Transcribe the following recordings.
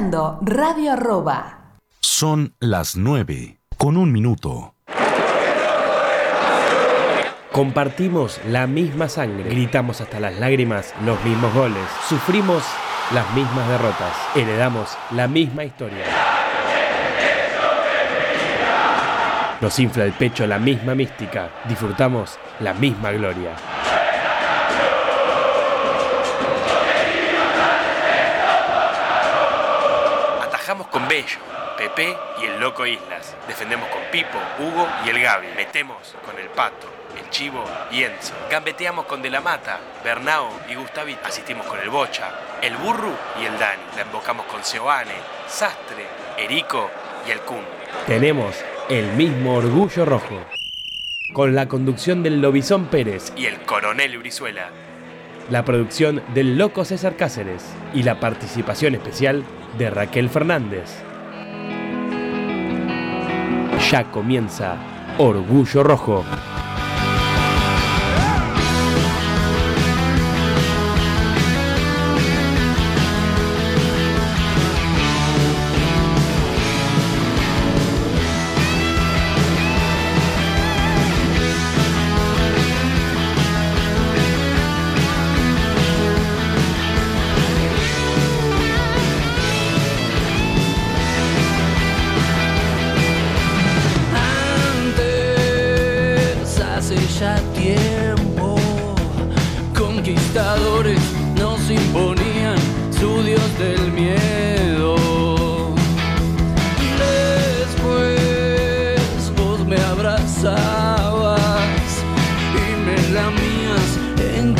escuchando Radio Arroba. Son las 9, con un minuto. Compartimos la misma sangre, gritamos hasta las lágrimas los mismos goles, sufrimos las mismas derrotas, heredamos la misma historia. Nos infla el pecho la misma mística, disfrutamos la misma gloria. Bello, Pepe y el Loco Islas. Defendemos con Pipo, Hugo y el Gaby. Metemos con el Pato, el Chivo y Enzo. Gambeteamos con De la Mata, Bernao y Gustavito. Asistimos con el Bocha, el Burru y el Dani. La embocamos con Seoane, Sastre, Erico y el Kun. Tenemos el mismo orgullo rojo. Con la conducción del Lobizón Pérez y el Coronel Brizuela. La producción del Loco César Cáceres y la participación especial de Raquel Fernández. Ya comienza Orgullo Rojo. Abrazabas y me lamías en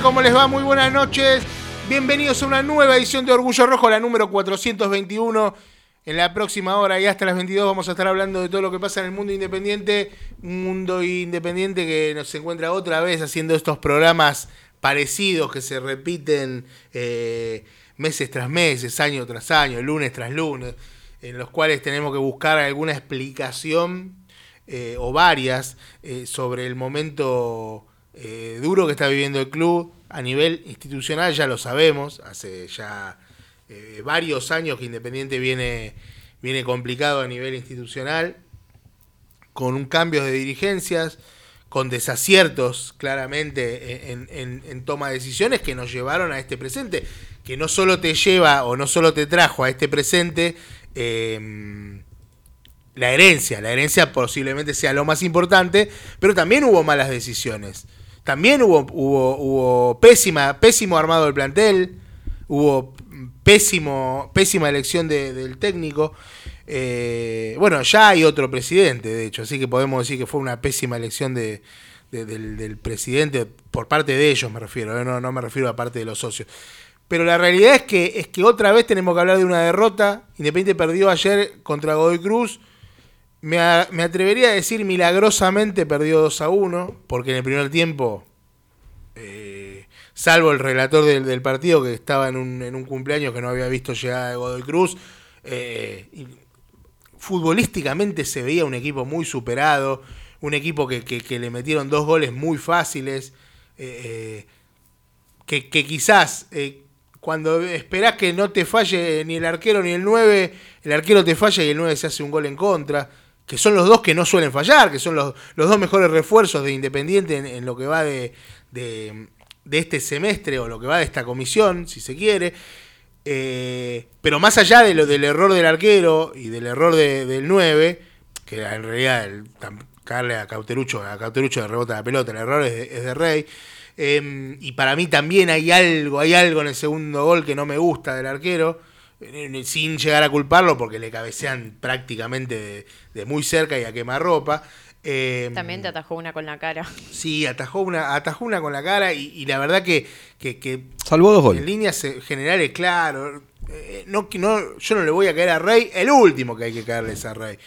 ¿Cómo les va? Muy buenas noches. Bienvenidos a una nueva edición de Orgullo Rojo, la número 421. En la próxima hora y hasta las 22 vamos a estar hablando de todo lo que pasa en el mundo independiente. Un mundo independiente que nos encuentra otra vez haciendo estos programas parecidos que se repiten eh, meses tras meses, año tras año, lunes tras lunes, en los cuales tenemos que buscar alguna explicación eh, o varias eh, sobre el momento eh, duro que está viviendo el club a nivel institucional, ya lo sabemos, hace ya eh, varios años que Independiente viene, viene complicado a nivel institucional, con un cambio de dirigencias, con desaciertos claramente en, en- toma de decisiones que nos llevaron a este presente, que no solo te lleva o no solo te trajo a este presente eh, la herencia, la herencia posiblemente sea lo más importante, pero también hubo malas decisiones. También hubo, hubo, hubo pésima, pésimo armado del plantel, hubo pésimo, pésima elección de- del técnico. Eh, bueno, ya hay otro presidente, de hecho, así que podemos decir que fue una pésima elección de, de- del, del presidente, por parte de ellos me refiero, eh, no, no me refiero a parte de los socios. Pero la realidad es que, es que otra vez tenemos que hablar de una derrota. Independiente perdió ayer contra Godoy Cruz. Me, atrevería a decir milagrosamente perdió 2 a 1, porque en el primer tiempo, eh, salvo el relator del, partido que estaba en un, en un cumpleaños que no había visto llegar a Godoy Cruz, eh, futbolísticamente se veía un equipo muy superado, un equipo que, le metieron dos goles muy fáciles, eh, que, quizás cuando esperás que no te falle ni el arquero ni el 9, el arquero te falla y el 9 se hace un gol en contra, que son los dos que no suelen fallar, que son los, los dos mejores refuerzos de Independiente en, lo que va de, de- de este semestre o lo que va de esta comisión, si se quiere. Eh, pero más allá de lo del error del arquero y del error de- del 9, que en realidad el, caerle a Cauterucho, a Cauterucho le rebota la pelota, el error es de, de Rey. Eh, y para mí también hay algo, hay algo en el segundo gol que no me gusta del arquero, sin llegar a culparlo porque le cabecean prácticamente de, de muy cerca y a quemarropa. Eh, También te atajó una con la cara. Sí, atajó una, atajó una con la cara y, y la verdad que, que, que Salvó dos en goles. líneas eh, generales, claro. eh, no, que no, yo no le voy a caer a Rey, el último que hay que caerle es a Rey.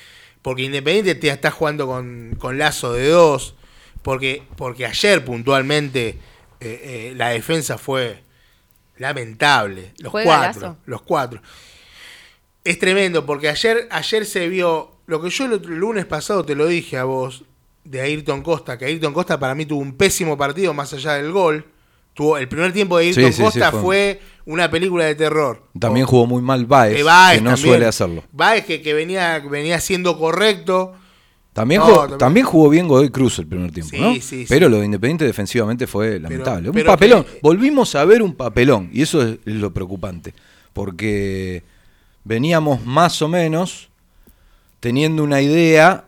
Porque Independiente te está jugando con, con lazo de dos. Porque, porque ayer puntualmente eh, eh, la defensa fue lamentable. Los ¿Juega cuatro. Lazo? Los cuatro. Es tremendo, porque ayer, ayer se vio lo que yo el lunes pasado te lo dije a vos, de Ayrton Costa, que Ayrton Costa para mí tuvo un pésimo partido más allá del gol. Tuvo, el primer tiempo de Ayrton Sí, sí, sí, Costa fue- fue una película de terror. También O- jugó muy mal Baez, que Baez que no también. suele hacerlo. Baez que, que venía, venía siendo correcto. También, No, jugó, también- también jugó bien Godoy Cruz el primer tiempo, Sí, ¿no? sí, sí. Pero lo de Independiente defensivamente fue lamentable. pero un papelón. que- Volvimos a ver un papelón, y eso es lo preocupante. Porque veníamos más o menos teniendo una idea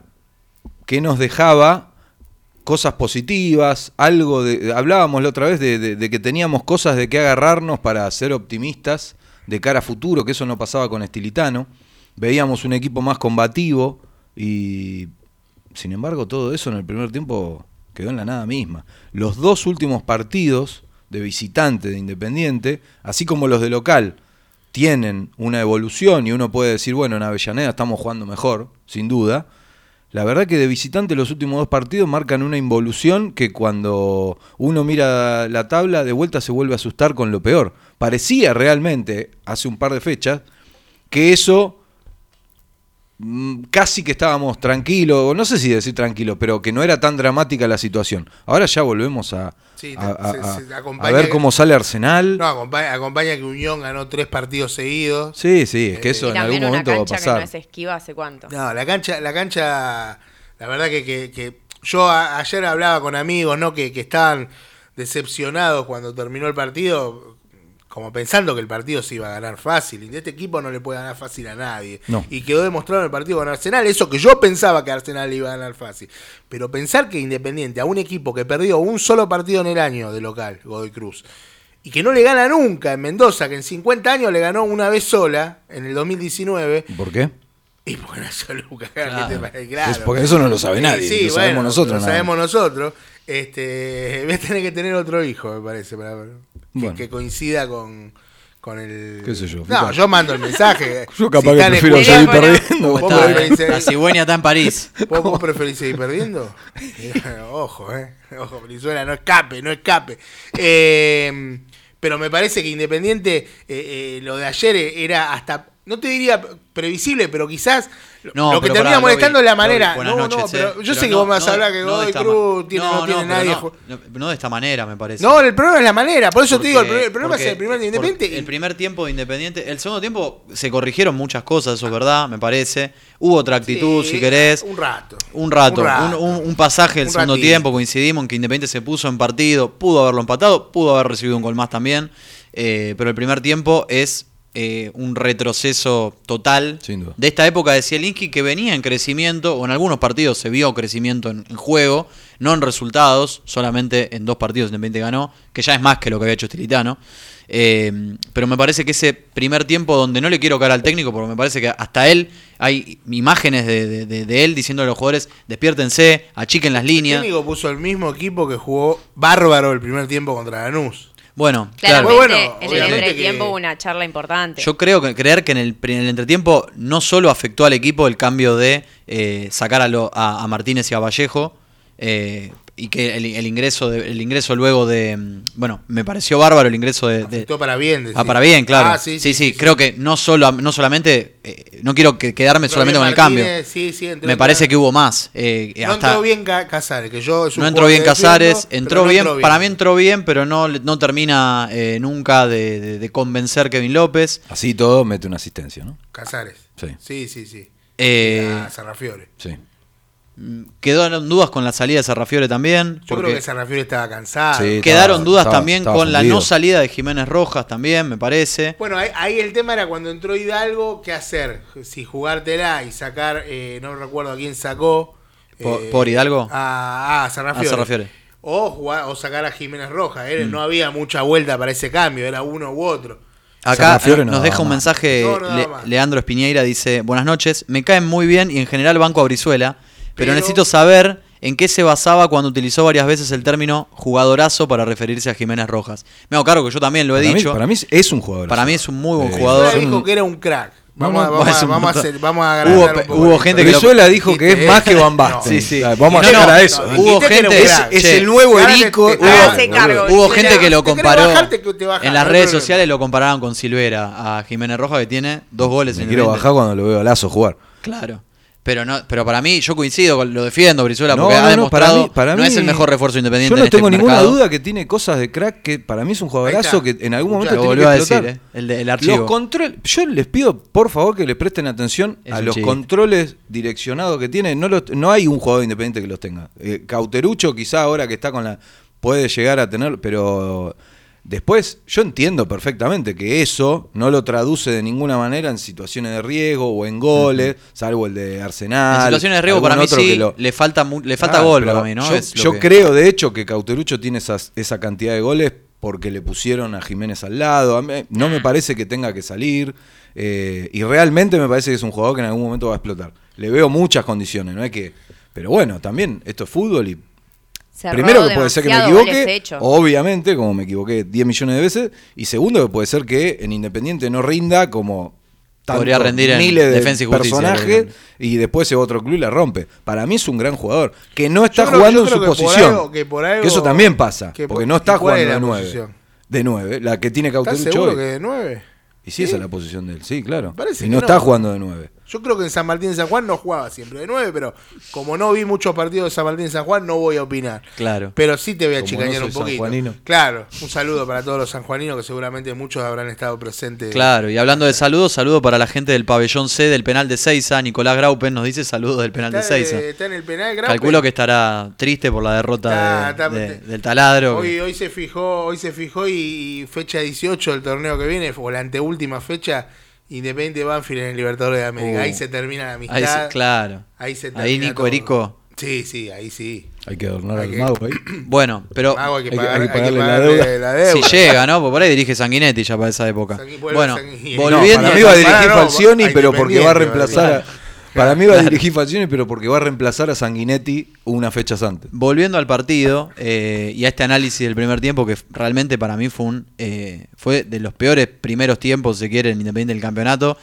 que nos dejaba cosas positivas, algo de. Hablábamos la otra vez de, de- de que teníamos cosas de que agarrarnos para ser optimistas de cara a futuro, que eso no pasaba con Estilitano. Veíamos un equipo más combativo y. Sin embargo, todo eso en el primer tiempo quedó en la nada misma. Los dos últimos partidos de visitante de Independiente, así como los de local, tienen una evolución y uno puede decir, bueno, en Avellaneda estamos jugando mejor, sin duda. La verdad que de visitante los últimos dos partidos marcan una involución que cuando uno mira la tabla de vuelta se vuelve a asustar con lo peor. Parecía realmente, hace un par de fechas, que eso casi que estábamos tranquilos, no sé si decir tranquilos, pero que no era tan dramática la situación. Ahora ya volvemos a, Sí, a- se- se ver que- cómo sale Arsenal. No, acompaña, acompaña que Unión ganó tres partidos seguidos. Sí, sí, es que Eh, eso y en algún momento va a cancha que pasar. no es esquiva hace cuánto. No, la cancha, la cancha, la verdad que, que- que yo a- ayer hablaba con amigos, ¿no? Que, que estaban decepcionados cuando terminó el partido, como pensando que el partido se iba a ganar fácil. Y de este equipo no le puede ganar fácil a nadie. No. Y quedó demostrado en el partido con Arsenal, eso que yo pensaba que Arsenal le iba a ganar fácil. Pero pensar que Independiente, a un equipo que perdió un solo partido en el año de local, Godoy Cruz, y que no le gana nunca en Mendoza, que en 50 años le ganó una vez sola, en el 2019, ¿Por qué? Y porque nació Lucas ¿qué Claro. te parece? Claro. Es porque eso no lo sabe nadie, Sí, lo sabemos nosotros Lo nada sabemos nosotros. Este, voy a tener que tener otro hijo, me parece, para, que, Bueno. que coincida con, con el. ¿Qué sé yo, No, yo mando el mensaje. Yo capaz Si que prefiero perdiendo. ¿Vos ¿Cómo está? preferís seguir- La cigüeña está en París. ¿Vos, vos preferís seguir perdiendo? Ojo, eh. Ojo, Venezuela, no escape, no escape. Eh, pero me parece que Independiente, eh, eh, lo de ayer era hasta, no te diría previsible, pero quizás lo- No, lo que termina pará, molestando es la manera. Lobby, no, noches, no, pero eh. yo Pero sé que vos me vas a hablar que Godoy Cruz tiene, no, tiene nadie. no, de esta manera, me parece. No, el problema es la manera. Por eso te digo, el, problema es el primer de Independiente. El primer tiempo de Independiente. El segundo tiempo se corrigieron muchas cosas, eso es verdad, me parece. Hubo otra actitud, Sí, si querés. Un rato. Un rato, Un un, rato. un- un pasaje del Un segundo ratito. tiempo, coincidimos en que Independiente se puso en partido, pudo haberlo empatado, pudo haber recibido un gol más también, eh, pero el primer tiempo es eh, un retroceso total Sin duda. de esta época de Zielinski que venía en crecimiento, o en algunos partidos se vio crecimiento en, en juego, no en resultados, solamente en dos partidos Independiente ganó, que ya es más que lo que había hecho Stilitano. Eh, pero me parece que ese primer tiempo donde no le quiero cara al técnico, porque me parece que hasta él hay imágenes de, de- de- de él diciendo a los jugadores, despiértense, achiquen las El líneas. técnico puso el mismo equipo que jugó bárbaro el primer tiempo contra Lanús. Bueno, claro. Bueno, en el entretiempo que- hubo una charla importante. Yo creo que creer que en el, en el entretiempo no solo afectó al equipo el cambio de eh, sacar a, lo- a- a Martínez y a Vallejo eh, y que el, el ingreso de- el ingreso luego de mm, bueno me pareció bárbaro el ingreso de, de- para bien. decís. ah para bien claro Ah, sí, sí creo que no solo no solamente eh, no quiero que quedarme solamente con el cambio sí, sí, entró me parece que hubo más eh, No hasta- entró bien Ca- Casares, que yo no entró bien Casares, entró no bien, para mí entró bien, pero no, le- no termina eh, nunca de, de- de convencer Kevin López. Así todo mete una asistencia, ¿no? Casares. Sí. Sí, sí, sí. Eh, Ah, Sarrafiore. Sí. Quedaron dudas con la salida de Sarrafiore también. Yo creo que Sarrafiore estaba cansado. Sí. Quedaron estaba- dudas estaba- también estaba con la no salida de Jiménez Rojas también, me parece. Bueno, ahí, ahí el tema era cuando entró Hidalgo, ¿qué hacer? Si jugártela y sacar, eh, no recuerdo a quién sacó. ¿Por- eh, por Hidalgo? A, a Sarrafiore. O, jugar, o sacar a Jiménez Rojas. eh, Mm. No había mucha vuelta para ese cambio, era uno u otro. Acá eh, nos deja un mensaje No, no daba Le- más. Leandro Espiñeira, dice, buenas noches, me caen muy bien y en general banco a Brizuela, pero, necesito saber en qué se basaba cuando utilizó varias veces el término jugadorazo para referirse a Jiménez Rojas. Me hago cargo que yo también lo he Para mí, dicho. para mí es un jugador. Para mí es un muy buen Eh, jugador. Dijo que era un crack. Vamos, no, vamos, a- vamos hacer, vamos a Hubo un hubo gente que lo- Brizuela dijo que es Dijiste- más que Van Basten. Sí, sí. Vamos No, a llegar no, a eso. no, ¿eh? Hubo gente- es el nuevo Erico. Hubo gente que lo comparó bajarte, que en las redes sociales lo comparaban con Silvera a Jiménez Rojas que tiene dos goles Me en quiero bajar cuando lo veo a Lazo jugar. Claro. Pero no, pero para mí, yo coincido, con- lo defiendo Brizuela, No, porque no, ha no, para demostrado mí- para no mí- es el mejor refuerzo independiente Yo no en este tengo ninguna mercado. duda que tiene cosas de crack que para mí es un jugadorazo que en algún momento Lo tiene volvió que a explotar. decir, ¿eh? el, de- el archivo. Los controles, yo les pido por favor que le presten atención Es a los controles direccionados que tiene. No, los- no hay un jugador independiente que los tenga. Eh, Cauterucho quizá ahora que está con la puede llegar a tener, pero después yo entiendo perfectamente que eso no lo traduce de ninguna manera en situaciones de riesgo o en goles, salvo el de Arsenal. en situaciones de riesgo para mí sí, lo- le falta le falta Ah, gol para mí, ¿no? Yo, que- creo, de hecho, que Cauterucho tiene esas, esa cantidad de goles porque le pusieron a Jiménez al lado. Mí no me parece que tenga que salir. eh, y realmente me parece que es un jugador que en algún momento va a explotar. Le veo muchas condiciones, no es que. Pero bueno, también esto es fútbol y Primero que puede ser que me equivoque, obviamente, como me equivoqué 10 millones de veces, y segundo que puede ser que en Independiente no rinda como Podría tantos rendir en miles de Defensa y Justicia, por personajes y después se va a otro club y la rompe. Para mí es un gran jugador que no está creo- jugando en su creo que por posición. algo- que por algo- Que eso también pasa, que por- porque no está ¿y cuál es jugando de la 9. posición? De 9, la que tiene ¿Estás Cauterucho seguro hoy. que de 9? Y sí, esa es la posición de él, sí, claro. Parece y que no, no. está jugando de 9. Yo creo que en San Martín de San Juan no jugaba siempre de 9, pero como no vi muchos partidos de San Martín de San Juan, no voy a opinar. Claro. Pero sí te voy a Como chicañar no un poquito. Claro, un saludo para todos los sanjuaninos que seguramente muchos habrán estado presentes. Claro, y hablando de saludos, saludo para la gente del pabellón C del penal de Seiza. Nicolás Graupen nos dice saludos del penal de Seiza. está en el penal, Graupe. Calculo que estará triste por la derrota Está- de- está- de- del taladro. Hoy, hoy se fijó, hoy se fijó y, y fecha 18 del torneo que viene, o la anteúltima fecha, Independiente Banfield en el Libertadores de América. Uh. ahí se termina la amistad. Ahí sí, claro. Ahí se Ahí termina Nico todo. Erico. Sí, sí, ahí sí. Hay que adornar Hay al que- mago ahí. Bueno, pero Mago, hay que pagar- hay que hay que pagarle la deuda. la deuda. si llega, ¿no? Porque por ahí dirige Sanguinetti ya para esa época. Bueno, Sanguinetti. No, volviendo. para mí va a dirigir no, Falcioni, pero porque va a reemplazar a, Para mí va a dirigir Falcioni, pero porque va a reemplazar a Sanguinetti unas fechas antes. Volviendo al partido eh, y a este análisis del primer tiempo, que realmente para mí fue un eh, fue de los peores primeros tiempos, si se quiere, en Independiente del campeonato,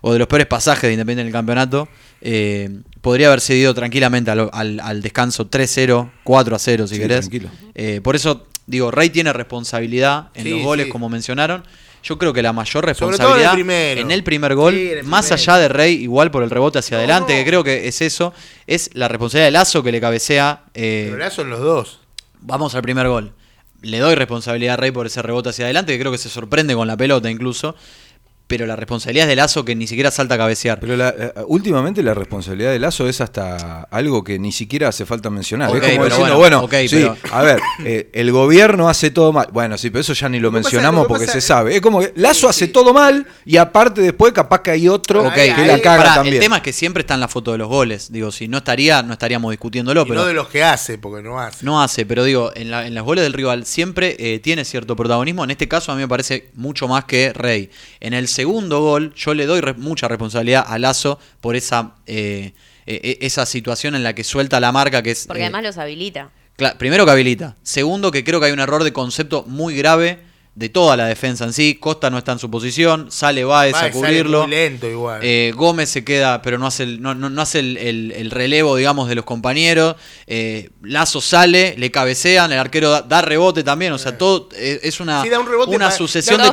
o de los peores pasajes de Independiente del campeonato, eh, podría haber cedido tranquilamente al, al- al descanso 3-0, 4-0, si Sí, querés. tranquilo. Eh, por eso, digo, Rey tiene responsabilidad en Sí, los goles, sí. como mencionaron. Yo creo que la mayor en el responsabilidad en el primer gol, Sí, en el más primero. allá de Rey, igual por el rebote hacia adelante, no. que creo que es eso, es la responsabilidad de Lazo que le cabecea. eh, Pero ahora son los dos. Vamos al primer gol. Le doy responsabilidad a Rey por ese rebote hacia adelante, que creo que se sorprende con la pelota incluso. Pero la responsabilidad es de Lazo que ni siquiera salta a cabecear. Pero la- eh, últimamente la responsabilidad de Lazo es hasta algo que ni siquiera hace falta mencionar. Es como pero diciendo, bueno, bueno, ok, sí, pero- a ver, eh, el gobierno hace todo mal. Bueno, sí, pero eso ya ni lo, pasa- mencionamos porque pasa- se sabe. Es como que Lazo Sí, hace sí. todo mal y aparte después capaz que hay otro que ahí- la caga Pará, también. el tema es que siempre está en la foto de los goles. Digo, si no estaría, no estaríamos discutiéndolo, Y pero no de los que hace, porque no hace. no hace. Pero digo, en, la- en los goles del rival siempre eh, tiene cierto protagonismo. En este caso a mí me parece mucho más que Rey. En el segundo gol yo le doy re- mucha responsabilidad a Lazo por esa, eh, eh, esa situación en la que suelta la marca que es... Porque eh, además los habilita. Primero que habilita. Segundo que creo que hay un error de concepto muy grave de toda la defensa en sí. Costa no está en su posición, sale Baez Va, a sale cubrirlo. muy lento igual. Eh, Gómez se queda, pero no hace el, no, no- no hace el, el- el relevo, digamos, de los compañeros. Eh, Lazo sale, le cabecean, el arquero da, da rebote también. O sea, todo eh, es una, Sí, da un rebote una sucesión de la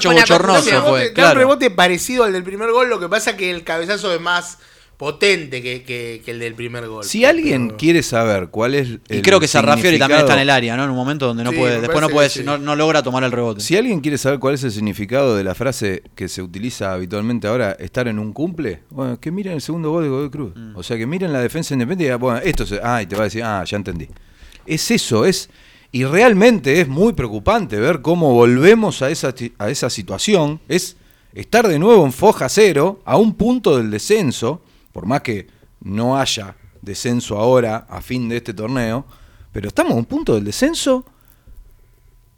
Da un rebote parecido al del primer gol, lo que pasa que el cabezazo es más potente que, que- que el del primer gol. Si alguien Pero- quiere saber cuál es el Y creo que Sarrafiori también está en el área, ¿no? En un momento donde no Sí, puede, después no puede, sí. no, no logra tomar el rebote. Si alguien quiere saber cuál es el significado de la frase que se utiliza habitualmente ahora, estar en un cumple, bueno, que miren el segundo gol de Godoy Cruz. Mm. O sea, que miren la defensa independiente y digan, bueno, esto se. Ah, y te va a decir, ah, ya entendí. Es eso, es. Y realmente es muy preocupante ver cómo volvemos a esa, a esa situación. Es estar de nuevo en foja cero, a un punto del descenso, por más que no haya descenso ahora a fin de este torneo, pero estamos a un punto del descenso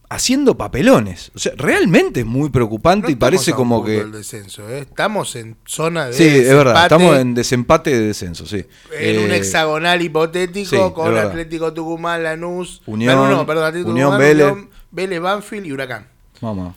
haciendo papelones. O sea, realmente es muy preocupante No y parece a un como punto que... del descenso, ¿eh? Estamos en zona de Sí, es verdad, estamos en desempate de descenso, sí. en un Eh, hexagonal hipotético sí, con. Atlético Tucumán, Lanús, Unión, no, perdón, Atlético Unión, Tucumán, Vélez. Unión, Vélez, Banfield y Huracán. Vamos.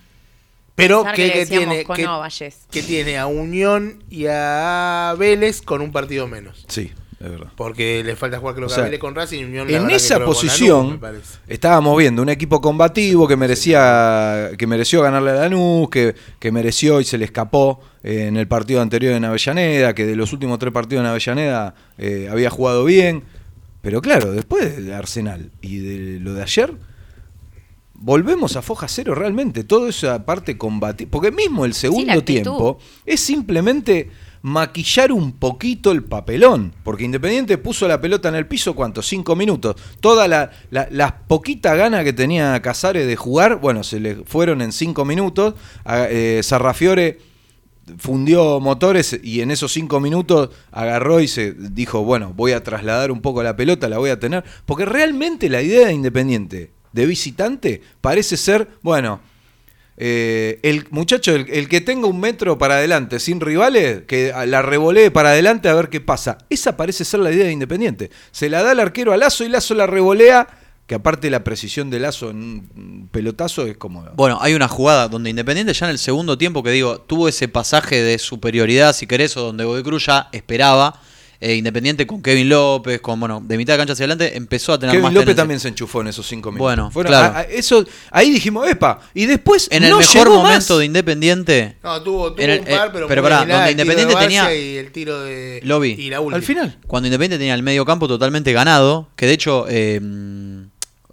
Pero que, tiene que, que tiene a Unión y a Vélez con un partido menos. Sí, es verdad. Porque le falta jugar creo O que sea, a Vélez con Racing y Unión la En esa posición Lanús, me parece. estábamos viendo un equipo combativo que merecía que mereció ganarle a Lanús, que, que mereció y se le escapó eh, en el partido anterior en Avellaneda, que de los últimos tres partidos en Avellaneda eh, había jugado bien. Pero claro, después de Arsenal y de lo de ayer, volvemos a foja cero realmente. Toda esa parte combativa. Porque mismo el segundo tiempo es simplemente maquillar un poquito el papelón. Porque Independiente puso la pelota en el piso, ¿cuánto? Cinco minutos. Toda la, la, las poquita gana que tenía Casares de jugar, bueno, se le fueron en cinco minutos. A- eh, Sarrafiore fundió motores y en esos cinco minutos agarró y se dijo, bueno, voy a trasladar un poco la pelota, la voy a tener. Porque realmente la idea de Independiente de visitante parece ser, bueno, eh, el muchacho, el, que tenga un metro para adelante sin rivales, que la revolee para adelante a ver qué pasa. Esa parece ser la idea de Independiente. Se la da el arquero a Lazo y Lazo la revolea, que aparte la precisión de Lazo en un pelotazo es como... Bueno, hay una jugada donde Independiente ya en el segundo tiempo que digo, tuvo ese pasaje de superioridad, si querés, o donde Godoy Cruz ya esperaba. Eh, Independiente con Kevin López, con bueno, de mitad de cancha hacia adelante, empezó a tener Kevin más López tenencia. también se enchufó en esos cinco minutos. Bueno, Fueron- claro. a- a- eso, ahí dijimos, epa, y después En el no mejor llegó momento más. de Independiente, No, tuvo, tuvo En el- un par, eh, pero, pero muy pará, donde el tiro de Independiente tenía- y el tiro de Lo vi. y la última. Al final. cuando Independiente tenía el medio campo totalmente ganado, que de hecho eh,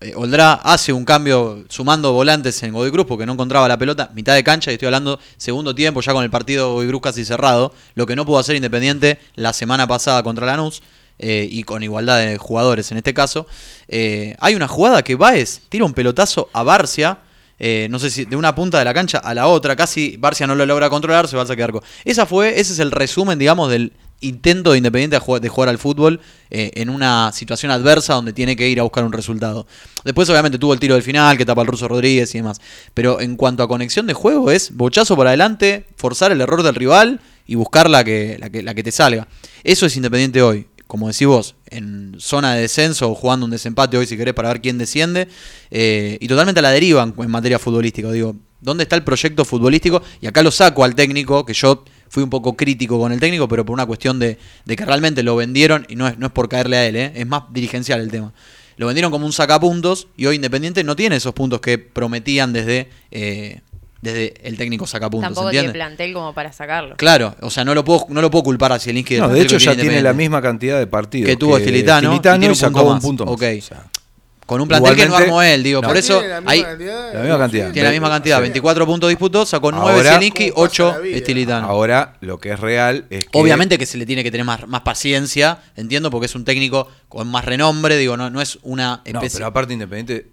eh, Oldrá hace un cambio sumando volantes en Godoy Cruz porque no encontraba la pelota, mitad de cancha, y estoy hablando segundo tiempo, ya con el partido Godoy Cruz casi cerrado, lo que no pudo hacer Independiente la semana pasada contra Lanús. eh, y con igualdad de jugadores en este caso. Eh, hay una jugada que Baez tira un pelotazo a Barcia, eh, no sé si de una punta de la cancha a la otra, casi Barcia no lo logra controlar, se va a sacar arco. Esa fue, ese es el resumen, digamos, del intento de Independiente de jugar, al fútbol eh, en una situación adversa donde tiene que ir a buscar un resultado. Después, obviamente, tuvo el tiro del final que tapa el ruso Rodríguez y demás. Pero en cuanto a conexión de juego, es bochazo por adelante, forzar el error del rival y buscar la que, la, que, la que te salga. Eso es Independiente hoy. Como decís vos, en zona de descenso jugando un desempate hoy si querés para ver quién desciende. eh, y totalmente a la deriva en, en materia futbolística. Digo, ¿dónde está el proyecto futbolístico? Y acá lo saco al técnico, que yo fui un poco crítico con el técnico, pero por una cuestión de, de que realmente lo vendieron, y no es, no es por caerle a él, ¿eh? es más dirigencial el tema. Lo vendieron como un sacapuntos y hoy Independiente no tiene esos puntos que prometían desde, eh, desde el técnico sacapuntos. Tampoco tiene plantel como para sacarlo. Claro, o sea, no lo puedo, no lo puedo culpar a Zielinski. No, de hecho ya tiene la misma cantidad de partidos Que tuvo Estilitano, y tiene y un sacó punto un más. punto más. Ok. O sea, Con un plantel que no Igualmente- armó él, digo, No. por eso Tiene la misma ahí cantidad, la misma cantidad. tiene la misma cantidad, 24 puntos disputados, sacó 9 Ahora- Zielinski, ¿Cómo pasa 8 la vida? Estilitano. Ahora lo que es real es que Obviamente que se le tiene que tener más, más paciencia, entiendo, porque es un técnico con más renombre, digo, no, no es una No, especie. pero aparte Independiente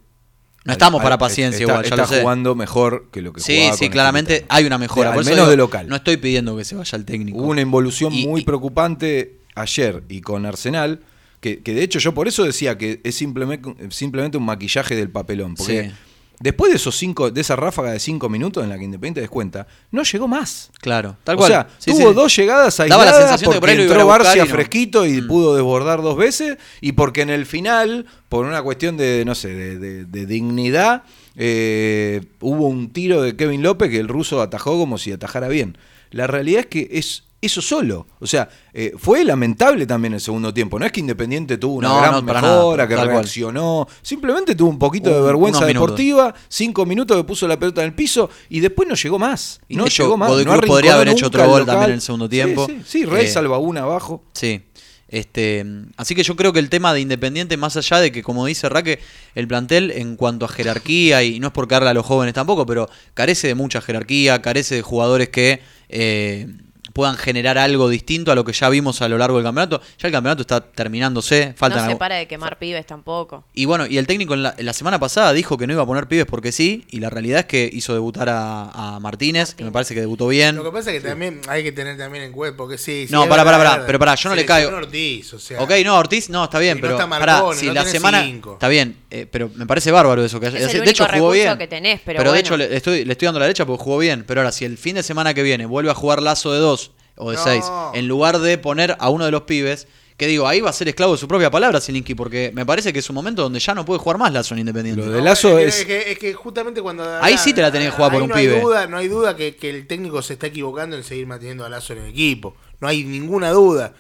No estamos para paciencia está, igual, ya está lo sé. jugando mejor que lo que sí, jugaba sí, con claramente Estilitano. hay una mejora. Al menos digo, de local. No estoy pidiendo que se vaya el técnico. Hubo una involución Y- muy y- preocupante ayer y con Arsenal, que, que de hecho yo por eso decía que es simplemente, simplemente un maquillaje del papelón. Porque Sí. después de esos cinco, de esa ráfaga de cinco minutos en la que Independiente descuenta, no llegó más. Claro, tal o cual. sea, Sí, tuvo sí. dos llegadas Daba la sensación de que por porque ahí lo iban entró Barcia y no. fresquito y Mm. pudo desbordar dos veces y porque en el final, por una cuestión de, no sé, de, de- de dignidad, eh, hubo un tiro de Kevin López que el ruso atajó como si atajara bien. La realidad es que es eso solo. O sea, eh, fue lamentable también el segundo tiempo. No es que Independiente tuvo una No, gran no, nada, mejora, que cual. reaccionó. Simplemente tuvo un poquito de vergüenza minutos. deportiva, cinco minutos que puso la pelota en el piso y después no llegó más. Y no hecho, llegó más. No podría haber hecho otro gol local. también en el segundo Sí, tiempo. Sí, sí, Rey Eh, salva una abajo. Sí. Este, así que yo creo que el tema de Independiente, más allá de que, como dice Raque, el plantel en cuanto a jerarquía, y no es por darle a los jóvenes tampoco, pero carece de mucha jerarquía, carece de jugadores que eh, puedan generar algo distinto a lo que ya vimos a lo largo del campeonato. Ya el campeonato está terminándose, faltan no se algo- para de quemar pibes tampoco. y bueno, y el técnico en la, en la semana pasada dijo que no iba a poner pibes porque sí, y la realidad es que hizo debutar a, a Martínez, que me parece que debutó bien. Lo que pasa es que también hay que tener también en cuenta, porque sí. sí, No, pará, verdad, pará, pero pará, yo no le caigo. Ortiz, o sea, Ok, no, Ortiz, no, está bien, no pero está Marconi, si no la semana cinco. está bien, eh, pero me parece bárbaro eso que haya- Es el de hecho jugó bien. que tenés, pero de bueno. hecho le estoy le estoy dando la derecha porque jugó bien, pero ahora si el fin de semana que viene vuelve a jugar lazo de dos o de No. seis, en lugar de poner a uno de los pibes, que digo, ahí va a ser esclavo de su propia palabra Zielinski, porque me parece que es un momento donde ya no puede jugar más Lazo en Independiente. Lo de Lazo que- es- que, es que justamente cuando. Ahí sí te la tenés que jugar por un no pibe. Hay duda, no hay duda que, que el técnico se está equivocando en seguir manteniendo a Lazo en el equipo. No hay ninguna duda.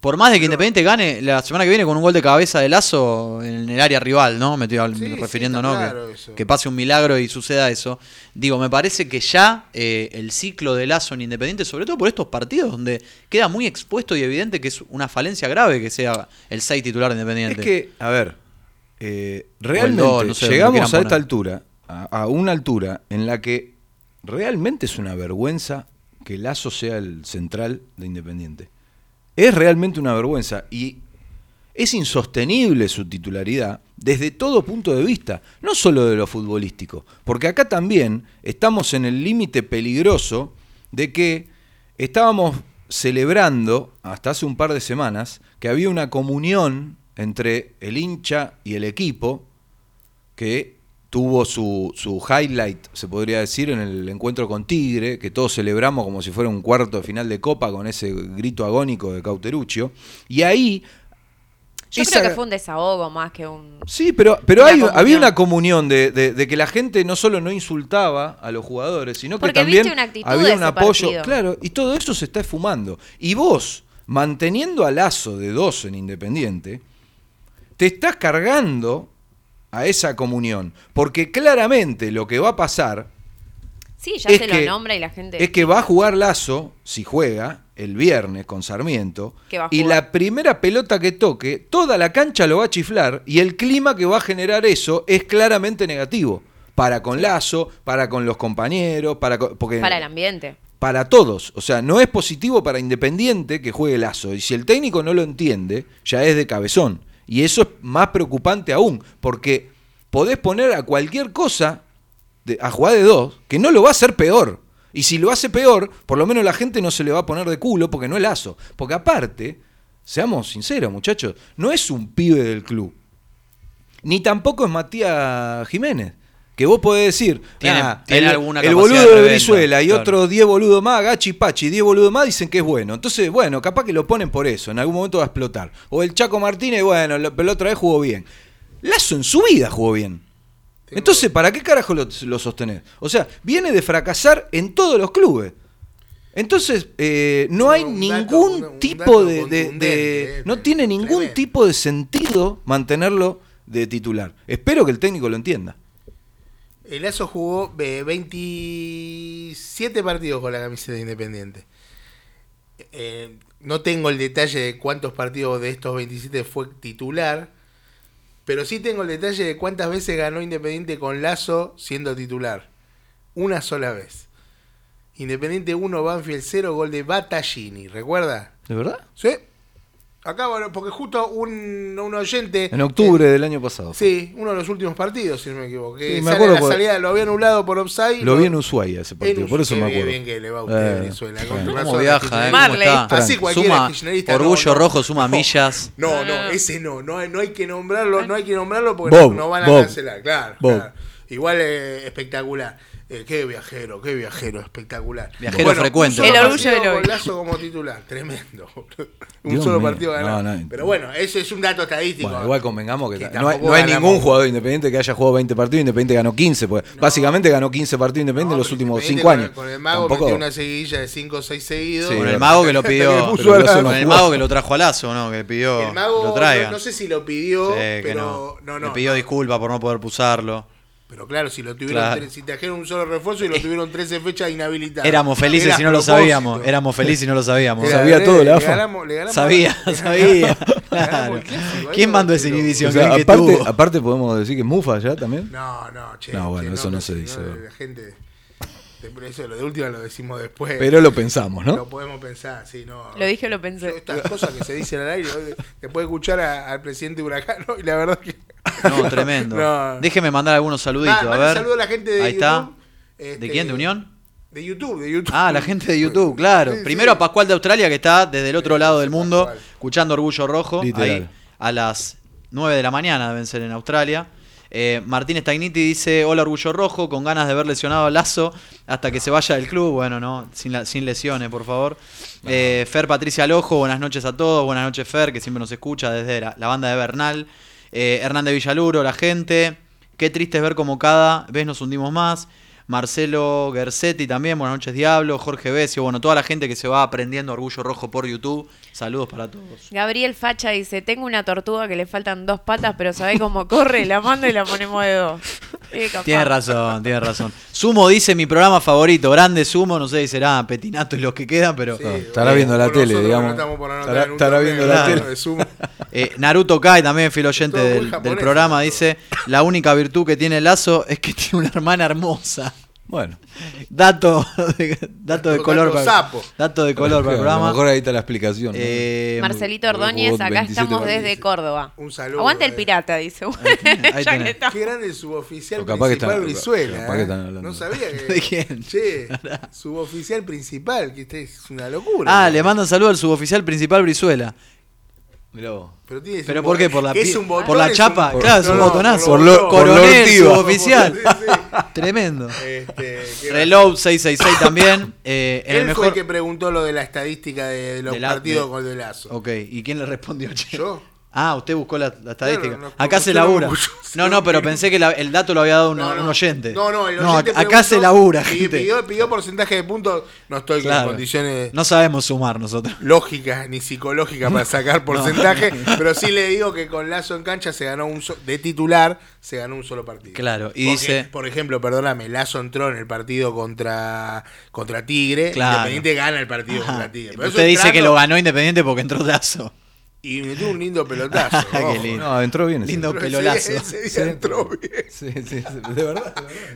Por más de que Independiente gane la semana que viene con un gol de cabeza de Lazo en el área rival, ¿no? Me estoy Sí, refiriendo, ¿no? claro que, pase un milagro y suceda eso. Digo, me parece que ya eh, el ciclo de Lazo en Independiente, sobre todo por estos partidos donde queda muy expuesto y evidente que es una falencia grave que sea el 6 titular de Es Independiente. que, a ver, eh, realmente dos, no sé, donde llegamos a esta poner. altura, a, a una altura en la que realmente es una vergüenza que Lazo sea el central de Independiente. Es realmente una vergüenza y es insostenible su titularidad desde todo punto de vista, no solo de lo futbolístico, porque acá también estamos en el límite peligroso de que estábamos celebrando hasta hace un par de semanas que había una comunión entre el hincha y el equipo que tuvo su, su highlight, se podría decir, en el encuentro con Tigre, que todos celebramos como si fuera un cuarto de final de Copa con ese grito agónico de Cauteruccio. Y ahí... Yo esa- creo que fue un desahogo más que un. Sí, pero, pero Una hay- comunión. había una comunión de, de- de que la gente no solo no insultaba a los jugadores, sino que Porque también viste una actitud había de un apoyo. partido. Claro, y todo eso se está esfumando. Y vos, manteniendo a Lazo de dos en Independiente, te estás cargando a esa comunión. Porque claramente lo que va a pasar Sí, ya es se que, lo nombra y la gente. es que va a jugar Lazo, si juega, el viernes con Sarmiento, Que va a y la primera pelota que toque, toda la cancha lo va a chiflar, y el clima que va a generar eso es claramente negativo. Para con Lazo, para con los compañeros, para porque Para el ambiente. para todos. O sea, no es positivo para Independiente que juegue Lazo. Y si el técnico no lo entiende, ya es de cabezón. Y eso es más preocupante aún, porque podés poner a cualquier cosa de- a jugar de dos, que no lo va a hacer peor. Y si lo hace peor, por lo menos la gente no se le va a poner de culo porque no es Lazo. Porque aparte, seamos sinceros muchachos, no es un pibe del club. Ni tampoco es Matías Jiménez, que vos podés decir, Tiene- "Ah, tiene el, alguna el boludo de de reventa", Brizuela y claro. otros 10 boludos más, Gachi Pachi, 10 boludos más, dicen que es bueno. Entonces, bueno, capaz que lo ponen por eso, en algún momento va a explotar. O el Chaco Martínez, bueno, lo- pero la otra vez jugó bien. Lazo en su vida jugó bien. Entonces, ¿para qué carajo lo, lo sostenés? O sea, viene de fracasar en todos los clubes. Entonces, eh, no hay Un ningún un- un tipo de, de- contundente, de- eh, No tiene ningún tremendo. tipo de sentido mantenerlo de titular. Espero que el técnico lo entienda. El Lazo jugó eh, 27 partidos con la camiseta de Independiente. Eh, no tengo el detalle de cuántos partidos de estos 27 fue titular, pero sí tengo el detalle de cuántas veces ganó Independiente con Lazo siendo titular. Una sola vez. Independiente 1, Banfield 0, gol de Battaglini, ¿recuerda? ¿De verdad? Sí. Acá, bueno, porque justo un, un oyente... En octubre del año pasado. Sí, uno de los últimos partidos, si no me equivoco. Sí, me acuerdo la por- salida, lo había anulado por offside. Lo vi en Ushuaia ese partido, por eso me qué acuerdo. bien que le va a usted, Eh, Venezuela, con razón, ¿Cómo viaja, eh? ¿Cómo Marley. está? Así cualquiera Suma no, orgullo no. rojo, suma millas. No, no, Ah. ese no, no, no hay que nombrarlo, no hay que nombrarlo porque Bob, no, no van a Bob. cancelar, claro. Bob. claro. Igual eh, espectacular. Eh, qué viajero, qué viajero, espectacular. Viajero frecuente. un solo El orgullo del con hoy. Lazo como titular, tremendo. un Dios solo mío. partido ganado. No, no. Pero bueno, eso es un dato estadístico. Bueno, igual convengamos que, Que no hay, no ningún jugador independiente que haya jugado 20 partidos, Independiente ganó 15, pues básicamente ganó 15 partidos Independiente en los últimos Independiente 5 con- años. Con el mago Tampoco- metió una seguidilla de 5 o 6 seguidos. Sí, Con el mago que lo que pidió. Con el mago que lo trajo a Lazo, ¿no? Que pidió El mago, lo no, traigan. no sé si lo pidió, Sí, pero no, no. Le pidió no. disculpas por no poder usarlo. Pero claro, si lo tuvieron, Claro. tres- si trajeron un solo refuerzo y lo tuvieron 13 fechas inhabilitadas. Éramos felices si no lo sabíamos. Éramos felices si no lo sabíamos. Era- sabía le- todo la le AFA. ganamos- le ganamos- Sabía, le sabía. Claro. clásico, ¿Quién mandó lo- esa lo- inhibición? O sea, ¿Quién que aparte, podemos decir que Mufa ya también. No, no, che. No, bueno, che, eso no se dice. La gente. de- Eso, lo de última lo decimos después. Pero lo pensamos, Lo ¿no? podemos pensar, sí, no. Lo dije o lo pensé. Estas cosas que se dicen al aire, te puede escuchar a- al presidente Huracán, ¿no? y la verdad que. No, tremendo. No. Déjeme mandar algunos saluditos, a ver. saludo a la gente de Ahí YouTube. está. Este, ¿De quién? ¿De Unión? De YouTube, de YouTube. Ah, la gente de YouTube, claro. Sí, Primero sí. a Pascual de Australia, que está desde el otro Sí, lado del mundo, Pascual. escuchando Orgullo Rojo, Literal. ahí a las 9 de la mañana deben ser en Australia. Eh, Martín Stagniti dice, hola Orgullo Rojo, con ganas de ver lesionado a Lazo hasta que se vaya del club. Bueno, no, sin, la- sin lesiones, por favor. Eh, Fer Patricia Lojo, buenas noches a todos. Buenas noches Fer, que siempre nos escucha desde la, la banda de Bernal. Eh, Hernández Villaluro, la gente. Qué triste es ver como cada vez nos hundimos más. Marcelo Gersetti también, buenas noches Diablo, Jorge Besio, bueno, toda la gente que se va aprendiendo Orgullo Rojo por YouTube, saludos para todos. Gabriel Facha dice, tengo una tortuga que le faltan dos patas, pero sabe cómo corre, la mando y la ponemos de dos. Eh, capaz. Tiene razón, tiene razón. Sumo dice mi programa favorito, grande Sumo, no sé si será Petinato y los que quedan, pero Sí, No, estará viendo la tele, digamos. no Estará- estará viendo la tele. eh, Naruto Kai, también fiel oyente del, programa, dice, la única virtud que tiene Lazo es que tiene una hermana hermosa. Bueno, Dato de, dato de color para, sapo. dato de color para el a lo programa. mejor ahí está la explicación. ¿no? Eh, Marcelito Ordóñez, acá 27 estamos desde Córdoba. Un saludo, Aguanta el eh. pirata, dice. ahí Ya que está. Qué grande el suboficial principal Brizuela. capaz que ¿eh? están hablando. No sabía que. ¿De quién? Che, suboficial principal, que este es una locura. Ah, le mandan saludo al suboficial principal Brizuela. Mirá vos. Pero, ¿Pero un por qué? ¿Por la es un botón, por la es un- chapa? Claro, es un botonazo. Por lo- por lo Coronel, suboficial. Sí, sí. Tremendo. Este, Reload 666 también. eh, en Él el fue mejor. el que preguntó lo de la estadística de, de los De la- partidos de- con el lazo. Ok, ¿y quién le respondió? che? ¿Yo? Ah, usted buscó la, la estadística. Claro, no, acá se labura. No, no, pero pensé que la- el dato lo había dado una- No, no. un oyente. No, no, el oyente acá, preguntó- se labura, gente. Pidió, pidió porcentaje de puntos. No estoy Claro. en condiciones No sabemos sumar nosotros. lógicas ni psicológicas para sacar porcentaje, pero sí le digo que con Lazo en cancha se ganó un so- de titular, se ganó un solo partido. Claro, y Porque, dice- por ejemplo, perdóname, Lazo entró en el partido contra contra Tigre, Claro. Independiente gana el partido Ajá. contra Tigre. Pero Usted dice que lo ganó Independiente porque entró Lazo. Y metió un lindo pelotazo. Qué lindo. No, entró bien. ese. Lindo ese- pelolazo. ese día entró bien. Sí, sí, sí, de verdad.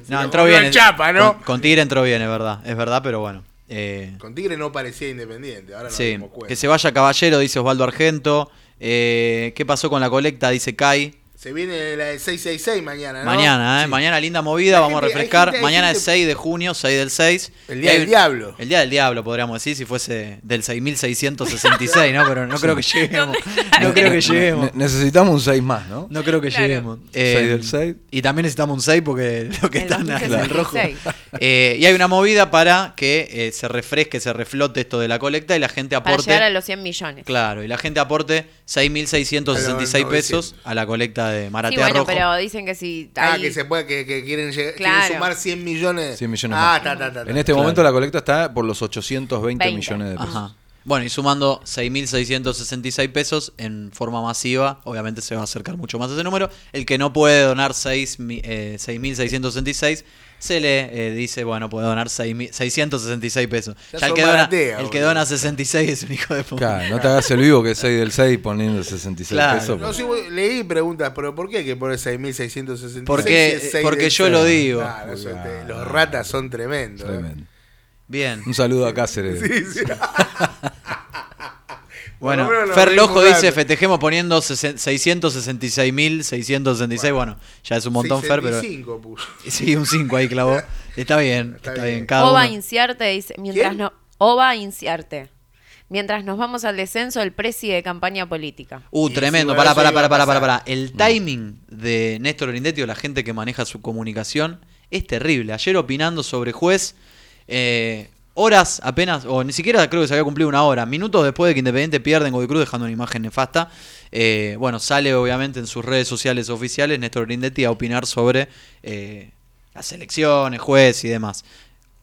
No, entró bien. en chapa, ¿no? Con, con Tigre entró bien, es verdad. Es verdad, pero bueno. Eh, Con Tigre no parecía independiente, ahora sí, que se vaya Caballero, dice Osvaldo Argento. Eh, ¿Qué pasó con la colecta? Dice Kai. Se viene la de 666 mañana, ¿no? Mañana, ¿eh? Sí. Mañana linda movida, vamos gente- a refrescar. gente- Mañana gente- es 6 de junio, 6 del 6. El día hay- del diablo. El día del diablo, podríamos decir, si fuese del 6666, ¿no? Pero no creo que lleguemos. No creo que lleguemos. Ne- necesitamos un 6 más, ¿no? No creo que Claro. lleguemos. Seis del seis. Y también necesitamos un 6 porque lo que El están en el 2066. rojo. Eh, y hay una movida para que eh, se refresque, se reflote esto de la colecta y la gente Para aporte. llegar a los 100 millones. Claro, y la gente aporte 6.666 A los pesos a la colecta de Sí, Maratea bueno, Rojo. pero dicen que si Ah, hay- que se puede, que, que quieren, llegar- Claro. quieren sumar 100 millones. 100 millones ah, más. ta, ta, ta. En este Claro. momento la colecta está por los 820 20. millones de pesos. Ajá. Bueno, y sumando 6.666 pesos en forma masiva, obviamente se va a acercar mucho más a ese número. El que no puede donar 6, mi- eh, 6.666, se le eh, dice, bueno, puede donar 6.000 666 pesos. Ya Ya el que, dona, baratea, el que dona 66 es un hijo de puta. Claro, no te hagas el vivo que es 6 del 6 poniendo 66 Claro. pesos. No, sí, voy- leí preguntas, pero ¿por qué hay que poner 6.666? Porque- si porque yo lo seis? digo. Claro, eso te- los ratas son tremendos. ¿eh? Tremendo. Bien. Un saludo a Cáceres. Sí, sí. Bueno, Fer Lojo dice, festejemos poniendo sesen- 666.666. Bueno, ya es un montón, Fer, pero... 65 puso. Sí, un 5 ahí clavó. Está bien, Está está, bien. bien. Cada Oba uno. Inciarte dice, mientras ¿Quién? no Oba Inciarte. Mientras nos vamos al descenso, el presi de campaña política. Uh, Y tremendo. Pará, pará, pará, pará, pará. El timing de Néstor Grindetti o la gente que maneja su comunicación es terrible. Ayer opinando sobre juez, eh, horas apenas, o ni siquiera creo que se había cumplido una hora, minutos después de que Independiente pierde en Godoy Cruz dejando una imagen nefasta. eh, bueno, sale obviamente en sus redes sociales oficiales Néstor Grindetti a opinar sobre eh, las elecciones, juez y demás.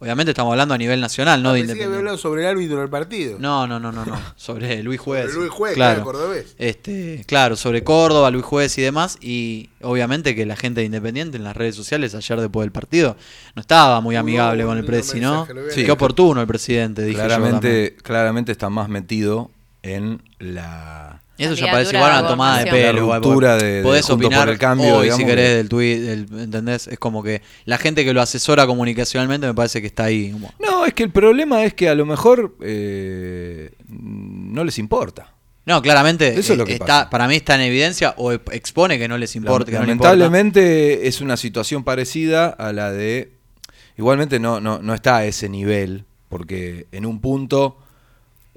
Obviamente estamos hablando a nivel nacional, no de que había Independiente. hablado sobre el árbitro del partido. No, no, no, no, no. Sobre Luis Juez. Sobre Luis Juez, claro, cordobés. Este, claro, sobre Córdoba, Luis Juez y demás. Y obviamente que la gente de Independiente en las redes sociales ayer después del partido no estaba muy amigable con el presi, ¿no? Sí, qué oportuno el presidente, dije yo. Claramente, claramente está más metido en la Eso ya parece igual a una tomada de pelo. La ruptura de- de podés Juntos por opinar el Cambio, hoy, digamos, si querés, que- del tuit, del- ¿entendés? Es como que la gente que lo asesora comunicacionalmente me parece que está ahí. como- No, es que el problema es que a lo mejor eh, no les importa. No, claramente Eso es lo eh, que está, pasa. para mí está en evidencia o expone que no les importa. que no le importa. Lamentablemente es una situación parecida a la de... Igualmente no, no, no está a ese nivel, porque en un punto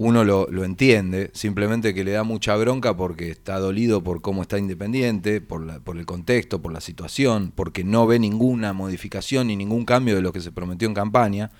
uno lo, lo entiende, simplemente que le da mucha bronca porque está dolido por cómo está Independiente, por, la- por el contexto, por la situación, porque no ve ninguna modificación ni ningún cambio de lo que se prometió en campaña.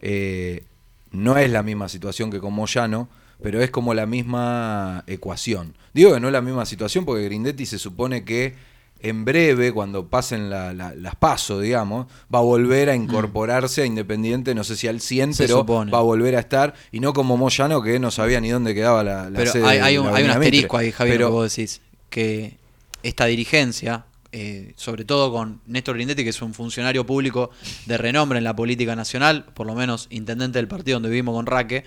Eh, no es la misma situación que con Moyano, pero es como la misma ecuación. Digo que no es la misma situación porque Grindetti se supone que en breve, cuando pasen la- la- las pasos, digamos, va a volver a incorporarse a Independiente, no sé si al 100, Mm. Se pero supone. va a volver a estar, y no como Moyano que no sabía ni dónde quedaba la, la Pero sede hay, hay un, hay asterisco ahí, Javier, Pero- que vos decís. Que esta dirigencia, eh, sobre todo con Néstor Grindetti, que es un funcionario público de renombre en la política nacional, por lo menos intendente del partido donde vivimos con Raque,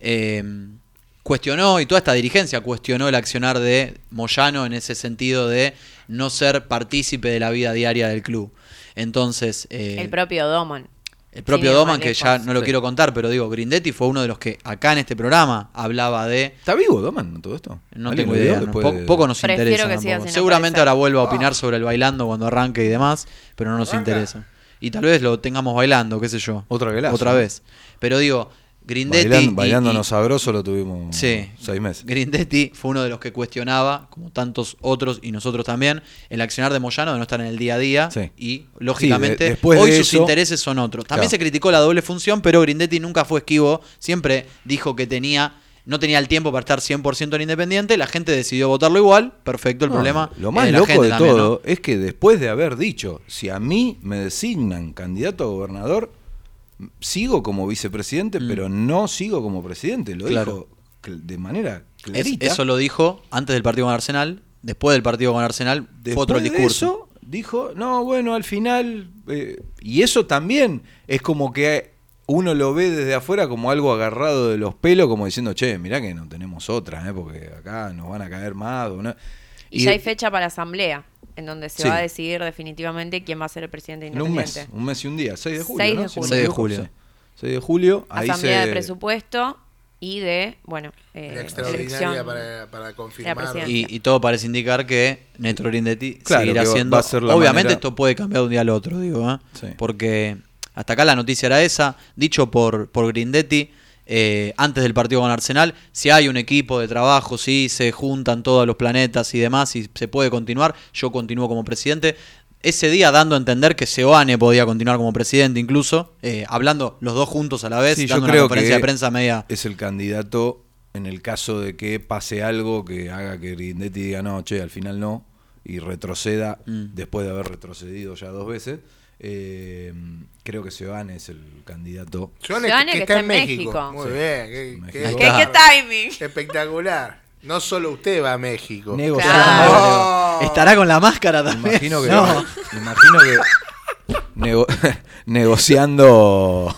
eh, cuestionó, y toda esta dirigencia cuestionó el accionar de Moyano en ese sentido de no ser partícipe de la vida diaria del club. Entonces, eh, El propio Doman. el propio Doman, que ya no lo Sí. quiero contar, pero digo, Grindetti fue uno de los que acá en este programa hablaba de ¿Está vivo Doman en todo esto? no ¿Alguien tengo idea. no, después po- de- Poco nos Prefiero interesa. que siga Seguramente ahora vuelva a opinar sobre el bailando cuando arranque y demás, pero no nos ¿Arranca? interesa. Y tal vez lo tengamos bailando, qué sé yo. Otro velazo, Otra vez. Pero digo, Grindetti. Bailándonos y- sabroso lo tuvimos Sí. seis meses. Grindetti fue uno de los que cuestionaba, como tantos otros y nosotros también, el accionar de Moyano de no estar en el día a día. Sí. Y lógicamente, Sí, de- después hoy de sus eso- intereses son otros. También Claro. se criticó la doble función, pero Grindetti nunca fue esquivo. Siempre dijo que tenía. No tenía el tiempo para estar 100% en Independiente, la gente decidió votarlo igual, perfecto, el No, problema Lo es más de la loco gente de también, ¿no? todo es que después de haber dicho, si a mí me designan candidato a gobernador, sigo como vicepresidente, Mm. pero no sigo como presidente. Lo Claro. dijo de manera Es- clarita. eso lo dijo antes del partido con Arsenal, después del partido con Arsenal fue Después otro el de discurso. eso, dijo, no, bueno, al final... eh, y eso también es como que uno lo ve desde afuera como algo agarrado de los pelos, como diciendo, che, mirá que no tenemos otra, ¿eh? porque acá nos van a caer más. no". Y, ya hay fecha para la asamblea, en donde se Sí. va a decidir definitivamente quién va a ser el presidente En un mes, independiente. un mes y un día, 6 de julio. 6 ¿no? de no julio. me 6 de julio. sí. 6 de julio, ahí Asamblea se... de presupuesto y de, bueno, eh, La extraordinaria elección. para, para confirmar. Y, y todo parece indicar que Néstor Grindetti Claro, seguirá siendo. va a ser la obviamente manera- esto puede cambiar de un día al otro, digo, ¿eh? Sí. porque hasta acá la noticia era esa, dicho por, por Grindetti. Eh, antes del partido con Arsenal, si hay un equipo de trabajo, si se juntan todos los planetas y demás, y se puede continuar, yo continúo como presidente. Ese día dando a entender que Seoane podía continuar como presidente incluso, eh, hablando los dos juntos a la vez, Sí, yo dando una creo conferencia que de prensa media... es el candidato en el caso de que pase algo que haga que Grindetti diga no, che, al final no, y retroceda Mm. después de haber retrocedido ya dos veces. Eh, creo que Seoane es el candidato. Joane, que, que está, está en México. México. Muy Sí. bien. qué- qué- ¿Qué, qué timing? espectacular. No solo usted va a México. Negociando. Claro. Estará con la máscara también. Imagino que, No. imagino que nego- negociando.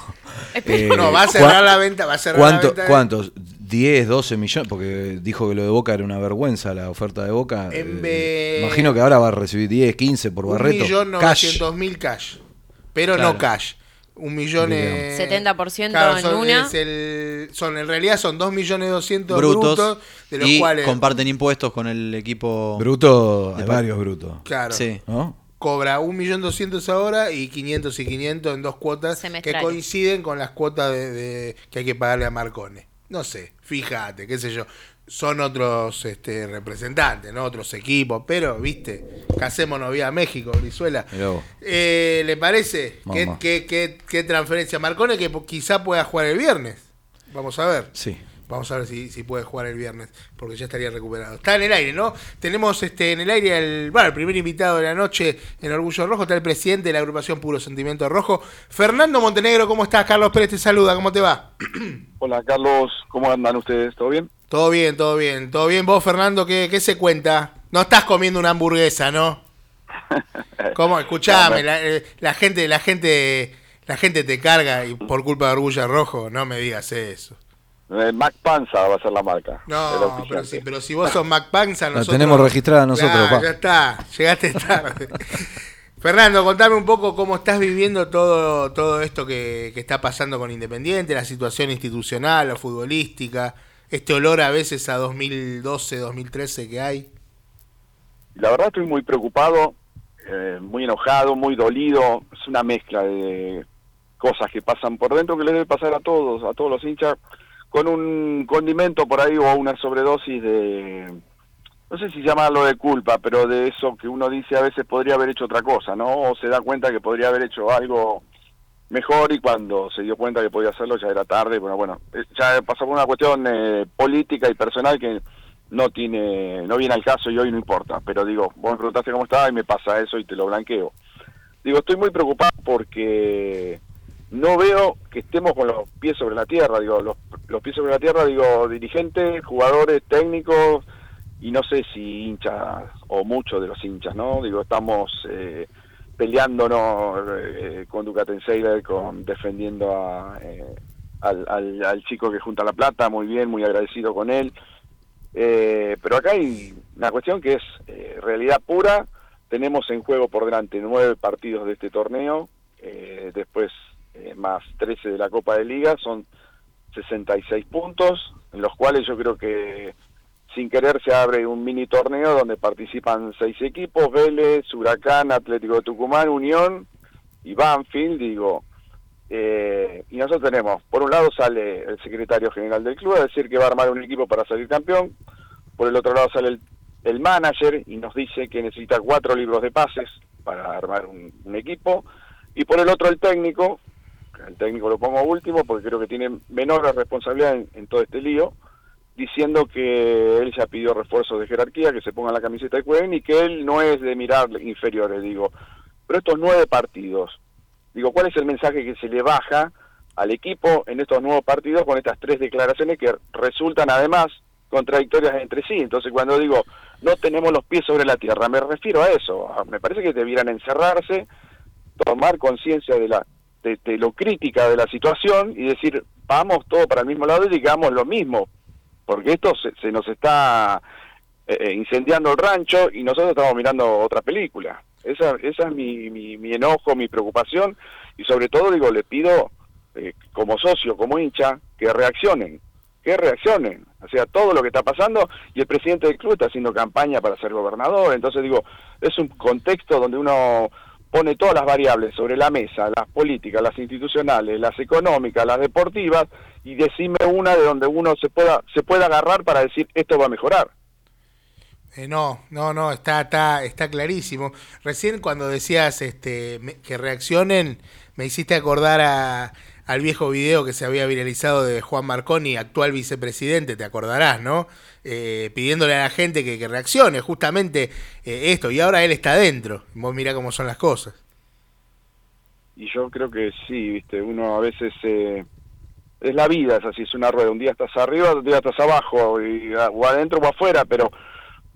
eh, No, va a cerrar la venta, va a cerrar ¿cuánto- la venta. de- ¿Cuántos? 10, 12 millones, porque dijo que lo de Boca era una vergüenza la oferta de Boca. En Eh, imagino que ahora va a recibir 10, 15 por Un Barreto. millón Cash. novecientos mil cash. Pero Claro. no cash. Un millón eh, 70% claro, en son, una. es el- son, en realidad son dos millones doscientos brutos, brutos, de los y cuales comparten impuestos con el equipo. Bruto, hay De- varios brutos. claro, Sí. ¿No? cobra un millón doscientos ahora y 500 y 500 en dos cuotas que Semestrales. coinciden con las cuotas de, de- que hay que pagarle a Marcone. No sé, fíjate, qué sé yo. Son otros este, representantes, ¿no? Otros equipos, pero, viste, casémonos vía México, Brizuela. Eh, ¿Le parece? ¿Qué, qué, qué, qué transferencia? Marcone que quizá pueda jugar el viernes. Vamos a ver. Sí. Vamos a ver si, si puede jugar el viernes, porque ya estaría recuperado. Está en el aire, ¿no? Tenemos este en el aire el, bueno, el primer invitado de la noche en Orgullo Rojo, está el presidente de la agrupación Puro Sentimiento Rojo. Fernando Montenegro, ¿cómo estás? Carlos Pérez te saluda, ¿cómo te va? Hola Carlos, ¿cómo andan ustedes? ¿Todo bien? Todo bien, todo bien. ¿Todo bien vos, Fernando? ¿Qué, qué se cuenta? No estás comiendo una hamburguesa, ¿no? ¿Cómo? Escuchame, la, eh, la gente, la gente, la gente te carga y por culpa de Orgullo Rojo, no me digas eso. Eh, Mac Panza va a ser la marca. No, pero si, pero si vos sos Mac Panza, La nosotros... tenemos registrada nosotros, Claro, pa. ya está, llegaste tarde. Fernando, contame un poco cómo estás viviendo todo, todo esto que, que está pasando con Independiente, la situación institucional o futbolística, este olor a veces a 2012, 2013 que hay. La verdad estoy muy preocupado, eh, muy enojado, muy dolido. Es una mezcla de cosas que pasan por dentro que le debe pasar a todos, a todos los hinchas, con un condimento por ahí o una sobredosis de, no sé si llamarlo de culpa, pero de eso que uno dice a veces podría haber hecho otra cosa, ¿no? O se da cuenta que podría haber hecho algo mejor y cuando se dio cuenta que podía hacerlo ya era tarde. Bueno, bueno, eh, ya por una cuestión eh, política y personal que no tiene, no viene al caso y hoy no importa. Pero digo, vos me preguntaste cómo estaba y me pasa eso y te lo blanqueo. Digo, estoy muy preocupado porque no veo que estemos con los pies sobre la tierra. Digo, los, los pies sobre la tierra, digo, dirigentes, jugadores, técnicos y no sé si hinchas o muchos de los hinchas, ¿no? Digo, estamos eh, peleándonos eh, con Ducatenseider, con defendiendo a, eh, al, al, al chico que junta la plata, muy bien, muy agradecido con él. Eh, pero acá hay una cuestión que es eh, realidad pura. Tenemos en juego por delante nueve partidos de este torneo, eh, después eh, más 13 de la Copa de Liga, son 66 puntos, en los cuales yo creo que sin querer se abre un mini torneo donde participan seis equipos, Vélez, Huracán, Atlético de Tucumán, Unión y Banfield, digo. Eh, y nosotros tenemos, por un lado sale el secretario general del club a decir que va a armar un equipo para salir campeón, por el otro lado sale el, el manager y nos dice que necesita cuatro libros de pases para armar un, un equipo, y por el otro el técnico, el técnico lo pongo último porque creo que tiene menor responsabilidad en, todo este lío, diciendo que él ya pidió refuerzos de jerarquía, que se pongan la camiseta y jueguen y que él no es de mirar inferiores, digo. Pero estos nueve partidos, digo, ¿cuál es el mensaje que se le baja al equipo en estos nuevos partidos con estas tres declaraciones que resultan además contradictorias entre sí? Entonces cuando digo, no tenemos los pies sobre la tierra, me refiero a eso. Me parece que debieran encerrarse, tomar conciencia de la de, lo crítica de la situación y decir, vamos todo para el mismo lado y digamos lo mismo, porque esto se, se nos está eh, incendiando el rancho y nosotros estamos mirando otra película. Esa, esa es mi, mi, mi enojo, mi preocupación y sobre todo digo, le pido eh, como socio, como hincha, que reaccionen, que reaccionen. O sea, todo lo que está pasando y el presidente del club está haciendo campaña para ser gobernador. Entonces digo, es un contexto donde uno pone todas las variables sobre la mesa, las políticas, las institucionales, las económicas, las deportivas, y decime una de donde uno se pueda, se pueda agarrar para decir esto va a mejorar. Eh, no, no, no, está, está, está clarísimo. Recién cuando decías este, que reaccionen, me hiciste acordar a, al viejo video que se había viralizado de Juan Marconi, actual vicepresidente, te acordarás, ¿no? Eh, pidiéndole a la gente que, reaccione, justamente eh, esto, y ahora él está adentro. Vos mirá cómo son las cosas. Y yo creo que sí, viste, uno a veces eh, es la vida, es así, es una rueda, un día estás arriba, otro día estás abajo, y, o adentro o afuera, pero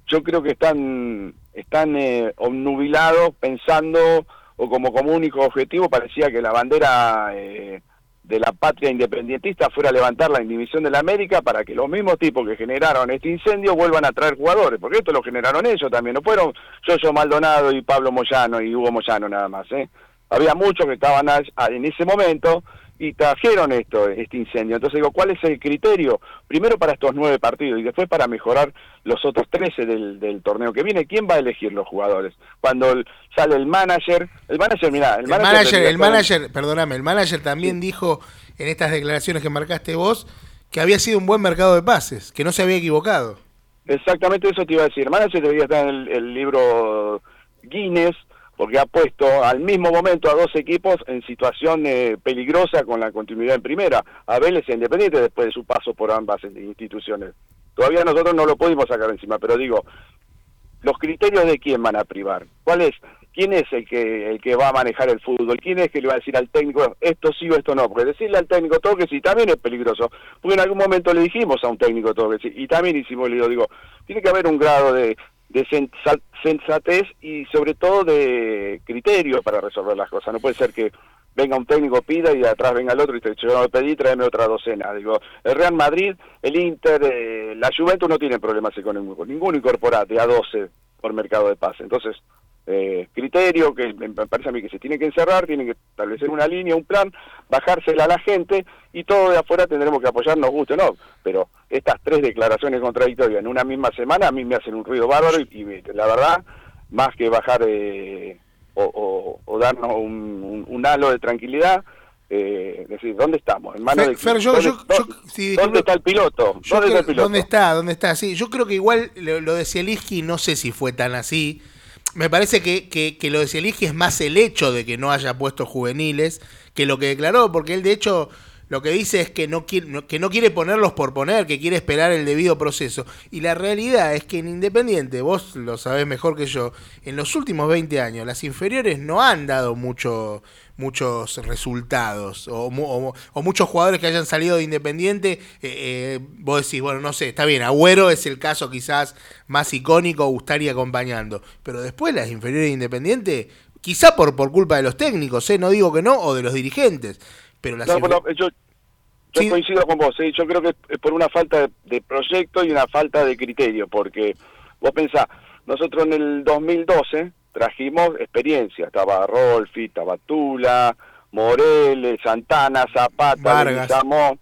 yo creo que están, están eh, obnubilados pensando, o como, como único objetivo parecía que la bandera eh, de la patria independientista fuera a levantar la indivisión de la América para que los mismos tipos que generaron este incendio vuelvan a traer jugadores, porque esto lo generaron ellos también, no fueron Yoyo Maldonado y Pablo Moyano y Hugo Moyano nada más, ¿eh? había muchos que estaban en ese momento y trajeron esto, este incendio. Entonces digo, ¿cuál es el criterio? Primero para estos nueve partidos y después para mejorar los otros trece del, del torneo que viene. ¿Quién va a elegir los jugadores? Cuando el- sale el manager, el manager, mirá, el El manager, el manager, perdóname, el manager también dijo en estas declaraciones que marcaste vos que había sido un buen mercado de pases, que no se había equivocado. Exactamente eso te iba a decir. El manager debería estar en el, el libro Guinness porque ha puesto al mismo momento a dos equipos en situación eh, peligrosa con la continuidad en primera. A Vélez e Independiente después de su paso por ambas instituciones. Todavía nosotros no lo pudimos sacar encima, pero digo, los criterios de quién van a privar. ¿Cuál es? ¿Quién es el que el que va a manejar el fútbol? ¿Quién es que le va a decir al técnico esto sí o esto no? Porque decirle al técnico todo que sí también es peligroso. Porque en algún momento le dijimos a un técnico todo que sí y también hicimos le digo, tiene que haber un grado de de sensa- sensatez y sobre todo de criterio para resolver las cosas. No puede ser que venga un técnico, pida y de atrás venga el otro y te dice, yo no pedí, tráeme otra docena. Digo, el Real Madrid, el Inter, eh, la Juventus no tienen problemas económicos. Ninguno incorpora de a 12 por mercado de pase. Entonces, eh, criterio que me parece a mí que se tiene que encerrar, tiene que establecer una línea, un plan, bajársela a la gente y todo de afuera tendremos que apoyar, nos guste o no. Pero estas tres declaraciones contradictorias en una misma semana a mí me hacen un ruido bárbaro y, y la verdad, más que bajar eh, o, o- o darnos un, un- un halo de tranquilidad, eh, es decir, ¿dónde estamos? En manos Fer- de Fer, yo- ¿dónde, yo- dónde- yo- sí, ¿dónde disculpe. está el piloto? ¿Dónde está el creo- piloto? ¿Dónde está? ¿Dónde está? Sí, yo creo que igual lo, lo de Zielinski no sé si fue tan así. Me parece que, que, que lo de es más el hecho de que no haya puesto juveniles que lo que declaró, porque él de hecho lo que dice es que no quiere, que no quiere ponerlos por poner, que quiere esperar el debido proceso. Y la realidad es que en Independiente, vos lo sabés mejor que yo, en los últimos 20 años las inferiores no han dado mucho muchos resultados o- o muchos jugadores que hayan salido de Independiente, eh, eh, vos decís, bueno, no sé, está bien, Agüero es el caso quizás más icónico, gustaría acompañando, pero después las inferiores de Independiente, quizá por, por culpa de los técnicos, ¿eh? no digo que no, o de los dirigentes, pero las No, infer- bueno, yo, yo Sí. coincido con vos, ¿eh? yo creo que es por una falta de, de proyecto y una falta de criterio, porque vos pensás, nosotros en el 2012 trajimos experiencia, estaba Rolfi, estaba Tula, Moreles, Santana, Zapata, Vargas. Leguizamón,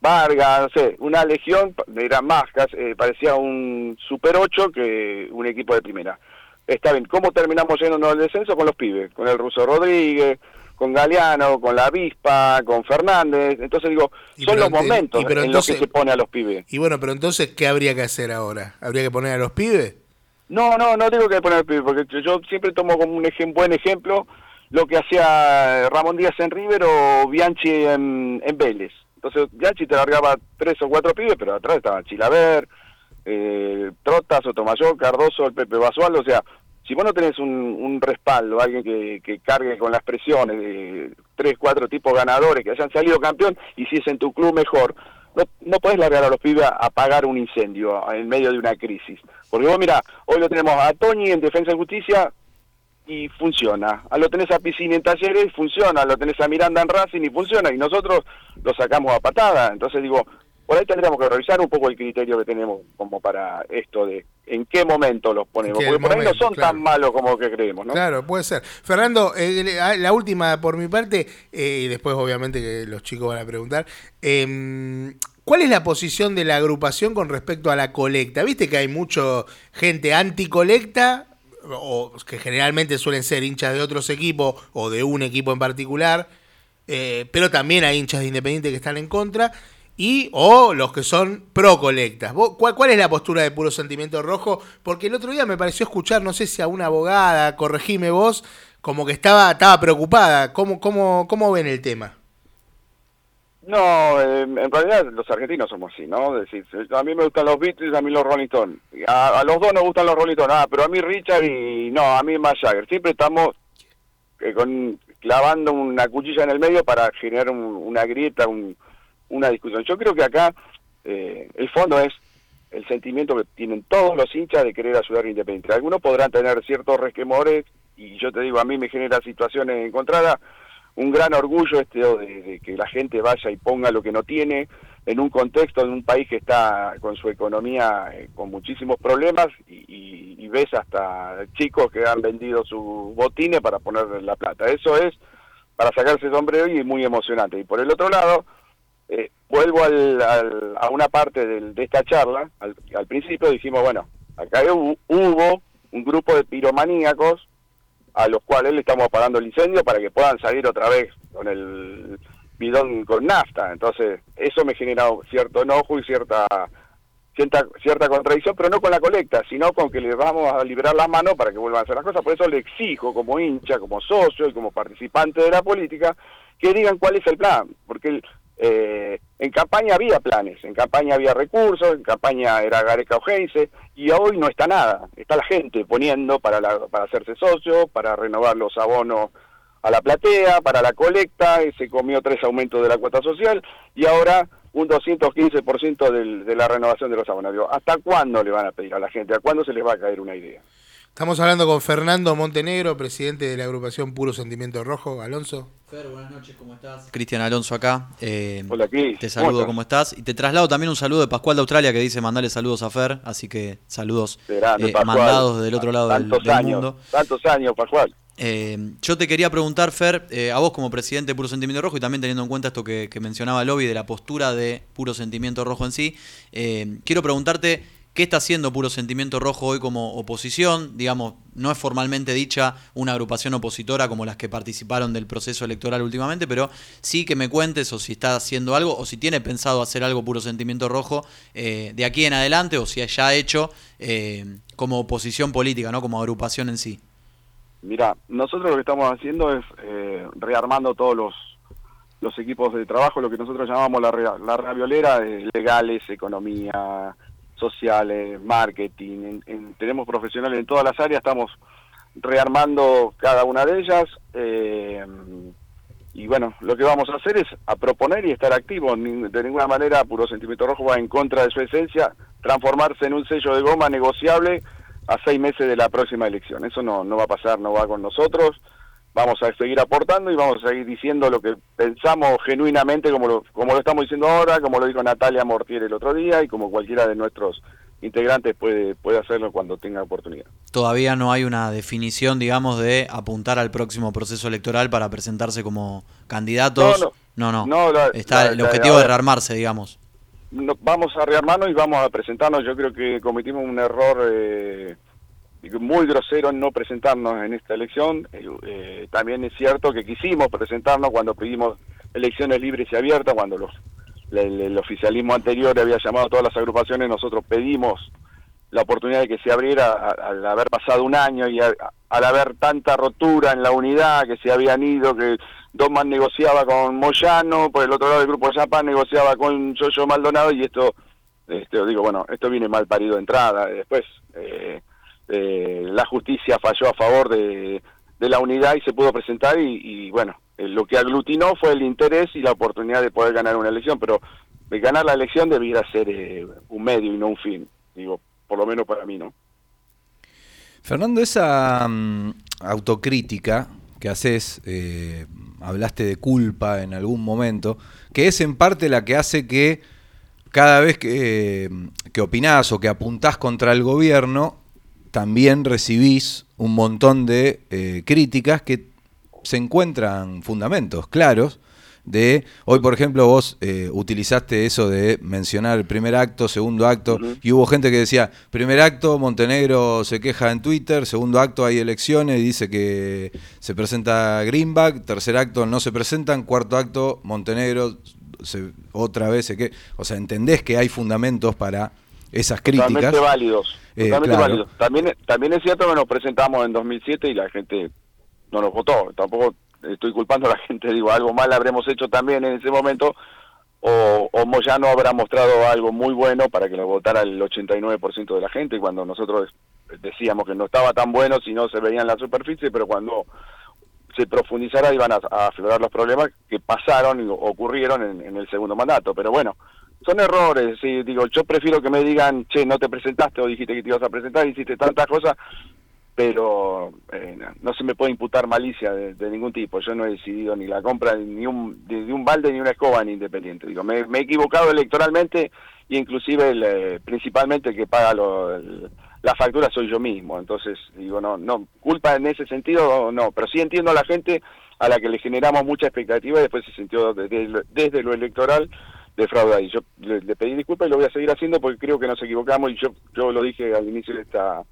Vargas, no sé, una legión, eran más, eh, parecía un Super 8 que un equipo de primera. Está bien, ¿cómo terminamos yéndonos al descenso? Con los pibes, con el Ruso Rodríguez, con Galeano, con la Avispa, con Fernández. Entonces digo, Y son los momentos y pero en entonces- los que se pone a los pibes. Y bueno, pero entonces, ¿qué habría que hacer ahora? ¿Habría que poner a los pibes? No, no, no digo que poner el pibe, porque yo- siempre tomo como un ejem- buen ejemplo lo que hacía Ramón Díaz en River o Bianchi en, en Vélez. Entonces, Bianchi te largaba tres o cuatro pibes, pero atrás estaban Chilaver, eh, Trota, Sotomayor, Cardoso, el Pepe Basual, o sea, si vos no tenés un, respaldo, alguien que, que cargue con las presiones de tres, cuatro tipos ganadores que hayan salido campeón y si es en tu club mejor, no, no podés largar a los pibes a apagar un incendio en medio de una crisis. Porque vos mira, hoy lo tenemos a Toñi en Defensa y Justicia y funciona. A lo tenés a Piscini en Talleres, funciona. Lo tenés a Miranda en Racing y funciona. Y nosotros lo sacamos a patada. Entonces digo, por ahí tendríamos que revisar un poco el criterio que tenemos como para esto de en qué momento los ponemos. Porque por ahí no momento, son claro. tan malos como que creemos, ¿no? Claro, puede ser. Fernando, eh, ah, la última por mi parte, eh, y después obviamente que los chicos van a preguntar. eh, ¿Cuál es la posición de la agrupación con respecto a la colecta? Viste que hay mucho gente anticolecta, o que generalmente suelen ser hinchas de otros equipos o de un equipo en particular, eh, pero también hay hinchas de Independiente que están en contra, y o los que son pro colectas. ¿Vos- ¿Cuál, cuál es la postura de puro sentimiento rojo? Porque el otro día me pareció escuchar, no sé si a una abogada, corregime vos, como que estaba, estaba preocupada. ¿Cómo, cómo, ¿Cómo ven el tema? No, eh, en realidad los argentinos somos así, ¿no? Es decir, a mí me gustan los Beatles, a mí los Rolling Stones. A, los dos nos gustan los Rolling Stones, ah, pero a mí Richard y no, a mí Jagger. Siempre estamos eh, con, clavando una cuchilla en el medio para generar un- una grieta, un- una discusión. Yo creo que acá eh, el fondo es el sentimiento que tienen todos los hinchas de querer ayudar a Independiente. Algunos podrán tener ciertos resquemores y yo te digo, a mí me genera situaciones encontradas, un gran orgullo este de, que la gente vaya y ponga lo que no tiene en un contexto de un país que está con su economía eh, con muchísimos problemas y, y- y ves hasta chicos que han vendido sus botines para ponerle la plata. Eso es para sacarse el sombrero y es muy emocionante. Y por el otro lado, eh, vuelvo al- al- a una parte del- de esta charla, al, al principio dijimos, bueno, acá hu- hubo un grupo de piromaníacos a los cuales le estamos apagando el incendio para que puedan salir otra vez con el bidón con nafta. Entonces, eso me genera cierto enojo y cierta cierta, cierta contradicción, pero no con la colecta, sino con que les vamos a liberar las manos para que vuelvan a hacer las cosas. Por eso le exijo como hincha, como socio y como participante de la política, que digan cuál es el plan, porque el- eh, en campaña había planes, en campaña había recursos, en campaña era Gareca Ojeice, y hoy no está nada, está la gente poniendo para, la- para hacerse socio, para renovar los abonos a la platea, para la colecta, se comió tres aumentos de la cuota social, y ahora un 215% del, de la renovación de los abonos. ¿Hasta cuándo le van a pedir a la gente? ¿A cuándo se les va a caer una idea? Estamos hablando con Fernando Montenegro, presidente de la agrupación Puro Sentimiento Rojo. Alonso. Fer, buenas noches, ¿cómo estás? Cristian Alonso acá. eh, Hola, Cris. Te ¿Cómo saludo, estás? ¿cómo estás? Y te traslado también un saludo de Pascual de Australia que dice mandarle saludos a Fer, así que saludos grande, eh, Pascual. mandados del otro lado del, tantos del años, mundo. Tantos años, Pascual. Eh, yo te quería preguntar, Fer, eh, a vos como presidente de Puro Sentimiento Rojo y también teniendo en cuenta esto que, que mencionaba Lobby de la postura de Puro Sentimiento Rojo en sí, eh, quiero preguntarte qué está haciendo Puro Sentimiento Rojo hoy como oposición. Digamos, no es formalmente dicha una agrupación opositora como las que participaron del proceso electoral últimamente, pero sí que me cuentes o si está haciendo algo o si tiene pensado hacer algo Puro Sentimiento Rojo eh, de aquí en adelante o si ya ha hecho eh, como oposición política, no como agrupación en sí. Mira, nosotros lo que estamos haciendo es eh, rearmando todos los, los equipos de trabajo, lo que nosotros llamamos la, la raviolera, legales, economía, sociales, marketing. en- en- tenemos profesionales en todas las áreas, estamos rearmando cada una de ellas. eh, y bueno, lo que vamos a hacer es a proponer y estar activos. De ninguna manera, Puro Sentimiento Rojo va en contra de su esencia, transformarse en un sello de goma negociable a seis meses de la próxima elección. Eso no, no va a pasar, no va con nosotros. Vamos a seguir aportando y vamos a seguir diciendo lo que pensamos genuinamente, como lo, como lo estamos diciendo ahora, como lo dijo Natalia Mortier el otro día y como cualquiera de nuestros integrantes puede, puede hacerlo cuando tenga oportunidad. todavía no hay una definición, digamos, de apuntar al próximo proceso electoral para presentarse como candidatos. No, no. no. no. No, la- Está la- el objetivo de rearmarse, digamos. No- vamos a rearmarnos y vamos a presentarnos. Yo creo que cometimos un error eh, muy grosero en no presentarnos en esta elección. Eh, eh, también es cierto que quisimos presentarnos cuando pedimos elecciones libres y abiertas, cuando los, el, oficialismo anterior había llamado a todas las agrupaciones, nosotros pedimos la oportunidad de que se abriera al haber pasado un año y a- al haber tanta rotura en la unidad que se habían ido, que Doman negociaba con Moyano, por el otro lado el grupo de Zapán negociaba con Yoyo Maldonado y esto, este, digo, bueno, esto viene mal parido de entrada. Después eh, eh, la justicia falló a favor de, de la unidad y se pudo presentar y, bueno, eh, lo que aglutinó fue el interés y la oportunidad de poder ganar una elección, pero ganar la elección debiera ser eh, un medio y no un fin, digo, por lo menos para mí, ¿no? Fernando, esa mm, autocrítica que haces, hablaste de culpa en algún momento, que es en parte la que hace que cada vez que, que opinás o que apuntás contra el gobierno, también recibís un montón de eh, críticas que se encuentran fundamentos claros de, hoy por ejemplo vos eh, utilizaste eso de mencionar el primer acto, segundo acto, y hubo gente que decía, primer acto, Montenegro se queja en Twitter, segundo acto hay elecciones y dice que se presenta Greenback, tercer acto no se presentan, cuarto acto, Montenegro se, otra vez se que O sea, entendés que hay fundamentos para esas críticas. Totalmente válidos. Eh, totalmente claro. válidos. También, también es cierto que nos presentamos en 2007 y la gente no nos votó. Tampoco estoy culpando a la gente, digo, algo mal habremos hecho también en ese momento o, o Moyano habrá mostrado algo muy bueno para que lo votara el 89% de la gente cuando nosotros decíamos que no estaba tan bueno si no se veía en la superficie, pero cuando se profundizara iban a, a aflorar los problemas que pasaron y ocurrieron en, en el segundo mandato. Pero bueno, son errores, sí, digo, yo prefiero que me digan, che, no te presentaste o dijiste que te ibas a presentar, hiciste tantas cosas, pero eh, no, se me puede imputar malicia de, ningún tipo. Yo no he decidido ni la compra ni un, de, un balde ni una escoba en Independiente. Digo, me, he equivocado electoralmente y inclusive el, eh, principalmente el que paga lo, la factura soy yo mismo. Entonces, digo, no, no, culpa en ese sentido no, pero sí entiendo a la gente a la que le generamos mucha expectativa y después se sintió desde, desde lo electoral de fraude ahí. Yo le, pedí disculpas y lo voy a seguir haciendo porque creo que nos equivocamos y yo, yo lo dije al inicio de esta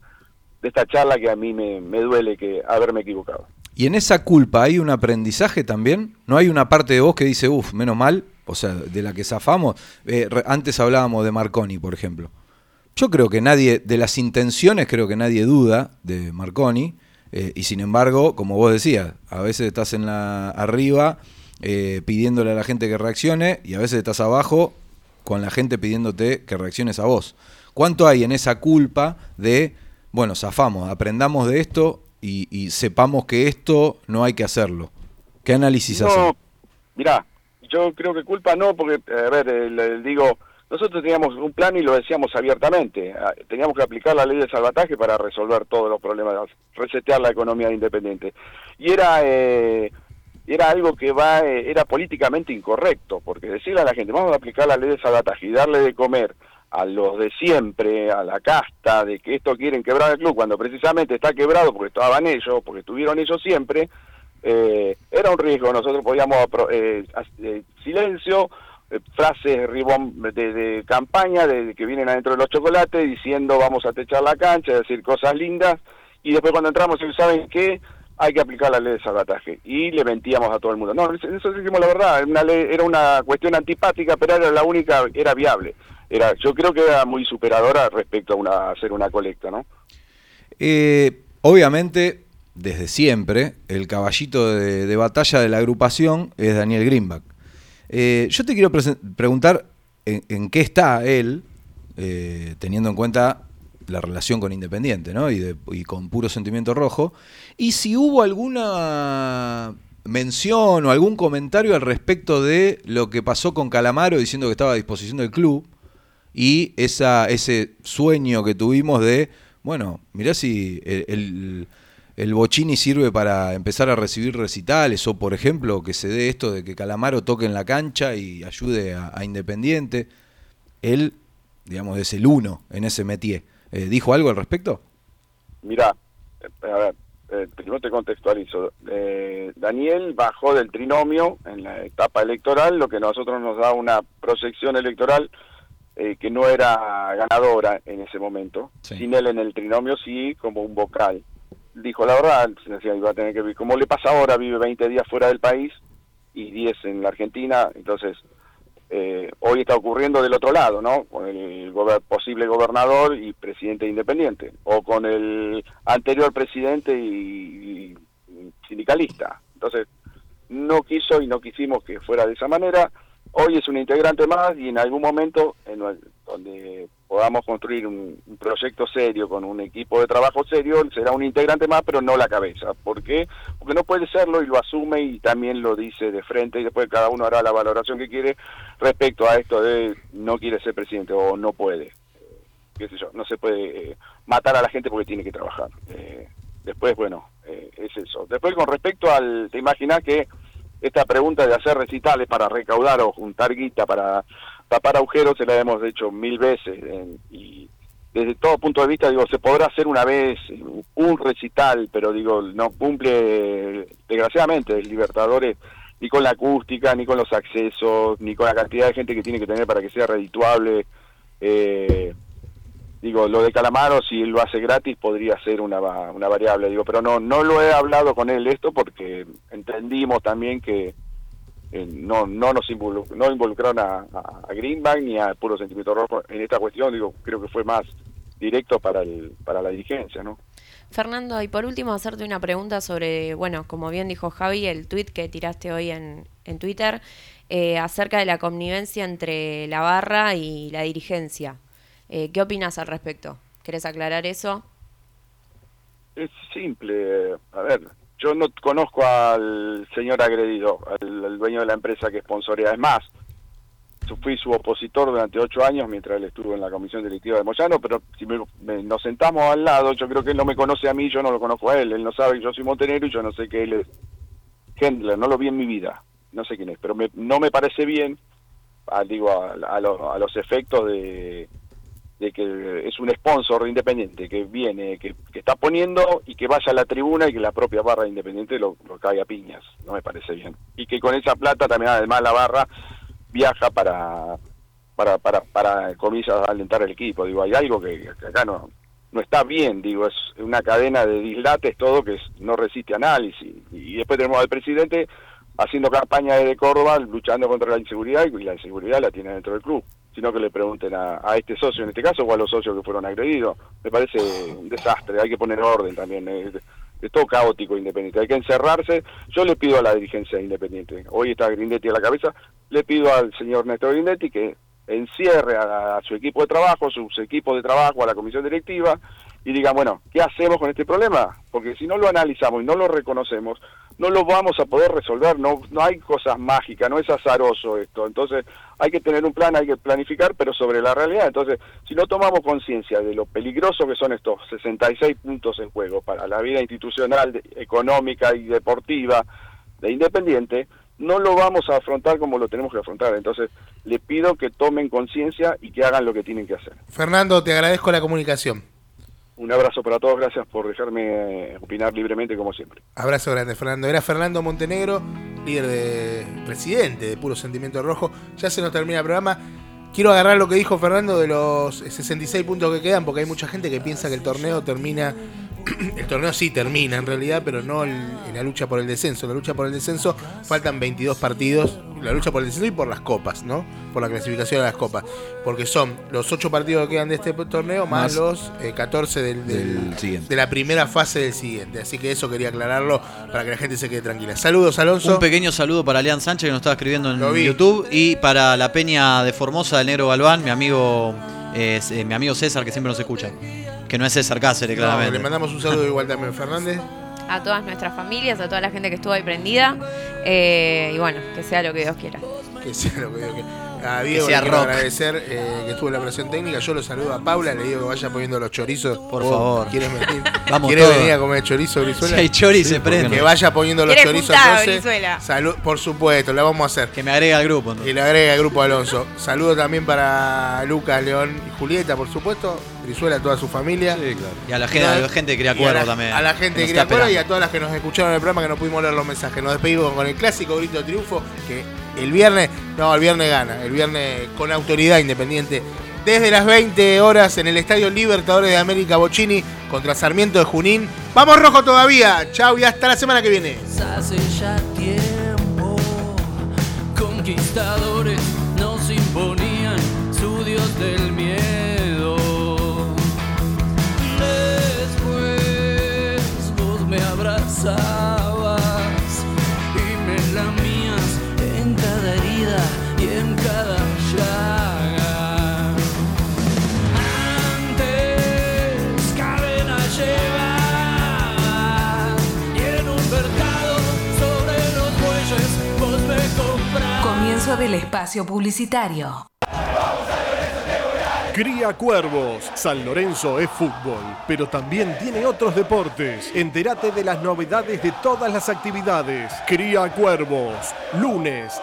de esta charla que a mí me, me duele que haberme equivocado. Y en esa culpa hay un aprendizaje también. No hay una parte de vos que dice, uff, menos mal, o sea, de la que zafamos. Eh, antes hablábamos de Marconi, por ejemplo. Yo creo que nadie, de las intenciones, creo que nadie duda de Marconi. eh, y sin embargo, como vos decías, a veces estás en la arriba eh, pidiéndole a la gente que reaccione y a veces estás abajo con la gente pidiéndote que reacciones a vos. ¿Cuánto hay en esa culpa de, bueno, zafamos, aprendamos de esto y, y sepamos que esto no hay que hacerlo? ¿Qué análisis No, hacen? mirá, yo creo que culpa no, porque, a ver, digo, nosotros teníamos un plan y lo decíamos abiertamente. Ah, Teníamos que aplicar la ley de salvataje para resolver todos los problemas, resetear la economía de Independiente. Y era eh, era algo que va eh, era políticamente incorrecto, porque decirle a la gente, vamos a aplicar la ley de salvataje y darle de comer a los de siempre, a la casta, de que esto quieren quebrar el club, cuando precisamente está quebrado porque estaban ellos, porque estuvieron ellos siempre, eh, era un riesgo. Nosotros podíamos eh, eh, silencio, eh, frases ribón de, de campaña de, que vienen adentro de los chocolates diciendo vamos a techar la cancha, decir cosas lindas y después cuando entramos saben qué hay que aplicar la ley de salvataje y le mentíamos a todo el mundo. No, eso dijimos la verdad, era una, cuestión antipática, pero era la única, era viable. Era, yo creo que era muy superadora respecto a una, hacer una colecta, ¿no? Eh, obviamente, desde siempre, el caballito de, batalla de la agrupación es Daniel Greenback. Eh, yo te quiero preguntar en, en qué está él, eh, teniendo en cuenta la relación con Independiente, ¿no? Y, de- y con puro sentimiento rojo. Y si hubo alguna mención o algún comentario al respecto de lo que pasó con Calamaro diciendo que estaba a disposición del club y esa, ese sueño que tuvimos de, bueno, mirá si el, el, Bocini sirve para empezar a recibir recitales o, por ejemplo, que se dé esto de que Calamaro toque en la cancha y ayude a, a Independiente. Él, digamos, es el uno en ese métier. Eh, ¿Dijo algo al respecto? Mira, a ver, eh, primero te contextualizo. Eh, Daniel bajó del trinomio en la etapa electoral, lo que a nosotros nos da una proyección electoral eh, que no era ganadora en ese momento. Sí. Sin él en el trinomio, sí, como un vocal. Dijo la verdad, se decía, iba a tener que vivir, como le pasa ahora, vive 20 días fuera del país y 10 en la Argentina, entonces eh, hoy está ocurriendo del otro lado, ¿no? Con el posible gobernador y presidente independiente, o con el anterior presidente y, y sindicalista. Entonces, no quiso y no quisimos que fuera de esa manera. Hoy es un integrante más y en algún momento en donde podamos construir un, proyecto serio con un equipo de trabajo serio, será un integrante más, pero no la cabeza. ¿Por qué? Porque no puede serlo y lo asume y también lo dice de frente y después cada uno hará la valoración que quiere respecto a esto de no quiere ser presidente o no puede. Eh, qué sé yo, no se puede eh, matar a la gente porque tiene que trabajar. Eh, después, bueno, eh, es eso. Después con respecto al, te imaginas que esta pregunta de hacer recitales para recaudar o juntar guita para tapar agujeros se la hemos hecho mil veces y desde todo punto de vista digo se podrá hacer una vez un recital pero digo no cumple desgraciadamente el Libertadores ni con la acústica, ni con los accesos, ni con la cantidad de gente que tiene que tener para que sea redituable. Eh, digo, lo de Calamaro, si lo hace gratis, podría ser una, una variable, digo, pero no, no lo he hablado con él esto porque entendimos también que eh, no, no nos involu- no involucraron a, a, a Greenbank ni a Puro Sentimiento Rojo en esta cuestión, digo, creo que fue más directo para, el, para la dirigencia, ¿no? Fernando, y por último hacerte una pregunta sobre, bueno, como bien dijo Javi, el tweet que tiraste hoy en, en Twitter, eh, acerca de la connivencia entre la barra y la dirigencia. Eh, ¿Qué opinas al respecto? ¿Querés aclarar eso? Es simple, a ver, yo no conozco al señor agredido, al, dueño de la empresa que sponsorea, es más, fui su opositor durante ocho años mientras él estuvo en la comisión directiva de Moyano, pero si me- me- nos sentamos al lado, yo creo que él no me conoce a mí, yo no lo conozco a él, él no sabe que yo soy montenegro y yo no sé que él es Hendler, no lo vi en mi vida, no sé quién es, pero me- no me parece bien, a, digo, a, a lo- a los efectos de, de que es un sponsor de Independiente que viene, que, que está poniendo y que vaya a la tribuna y que la propia barra de Independiente lo, caiga a piñas, no me parece bien. Y que con esa plata también además la barra viaja para, para, para, para comillas, alentar al equipo. Digo, hay algo que, acá no, no está bien, digo, es una cadena de dislates, todo que no resiste análisis. Y después tenemos al presidente haciendo campaña desde Córdoba, luchando contra la inseguridad, y la inseguridad la tiene dentro del club. Sino que le pregunten a, a este socio en este caso o a los socios que fueron agredidos. Me parece un desastre, hay que poner orden también. Es, todo caótico Independiente, hay que encerrarse. Yo le pido a la dirigencia de Independiente, hoy está Grindetti a la cabeza, le pido al señor Néstor Grindetti que encierre a, a su equipo de trabajo, sus equipos de trabajo, a la comisión directiva y diga, bueno, ¿qué hacemos con este problema? Porque si no lo analizamos y no lo reconocemos, no lo vamos a poder resolver, no, no hay cosas mágicas, no es azaroso esto, entonces hay que tener un plan, hay que planificar, pero sobre la realidad, entonces si no tomamos conciencia de lo peligroso que son estos 66 puntos en juego para la vida institucional, económica y deportiva de Independiente, no lo vamos a afrontar como lo tenemos que afrontar, entonces le pido que tomen conciencia y que hagan lo que tienen que hacer. Fernando, te agradezco la comunicación. Un abrazo para todos, gracias por dejarme opinar libremente como siempre. Abrazo grande, Fernando. Era Fernando Montenegro, líder de presidente de Puro Sentimiento Rojo. Ya se nos termina el programa. Quiero agarrar lo que dijo Fernando de los 66 puntos que quedan, porque hay mucha gente que piensa que el torneo termina. El torneo sí termina en realidad, pero no en la lucha por el descenso. En la lucha por el descenso faltan 22 partidos. La lucha por el descenso y por las copas, ¿no? Por la clasificación de las copas. Porque son los 8 partidos que quedan de este torneo más, Más los eh, 14 del, del- del siguiente. de la primera fase del siguiente. Así que eso quería aclararlo para que la gente se quede tranquila. Saludos, Alonso. Un pequeño saludo para Lean Sánchez que nos estaba escribiendo en. YouTube y para la Peña de Formosa del Negro Galván, mi amigo eh, eh, mi amigo César que siempre nos escucha. Que no es César Cáceres, No, claramente. le mandamos un saludo igual también, Fernández. A todas nuestras familias, a toda la gente que estuvo ahí prendida. eh, y bueno, que sea lo que Dios quiera. Que sea lo que digo que. A Diego le quiero agradecer eh, que estuvo en la operación técnica. Yo lo saludo a Paula, le digo que vaya poniendo los chorizos. Por ¿Vos favor. ¿Quieres venir, Vamos ¿quieres todos. venir a comer chorizo, Brizuela? Si hay chori, Sí, se ¿por qué prende. Que vaya poniendo los ¿Quiere chorizos. entonces. Brizuela? Salud, por supuesto, la vamos a hacer. Que me agrega al grupo. entonces. Y le agrega el grupo Alonso. Saludo también para Lucas, León y Julieta, por supuesto. Brizuela, toda su familia. Sí, claro. Y a la gente, a la gente que crea Y a cuervo la- también. A la gente que que está acuerdo y a todas las que nos escucharon en el programa que no pudimos leer los mensajes. Nos despedimos con el clásico grito de triunfo que el viernes, no, el viernes gana. El viernes con autoridad independiente. Desde las 20 horas en el Estadio Libertadores de América Bocini contra Sarmiento de Junín. ¡Vamos rojo todavía! Chau y hasta la semana que viene. Hace ya tiempo, conquistadores nos imponían su dios del miedo. Después vos me abrazabas Del espacio publicitario. Cría Cuervos. San Lorenzo es fútbol, pero también tiene otros deportes. Entérate de las novedades de todas las actividades. Cría Cuervos. Lunes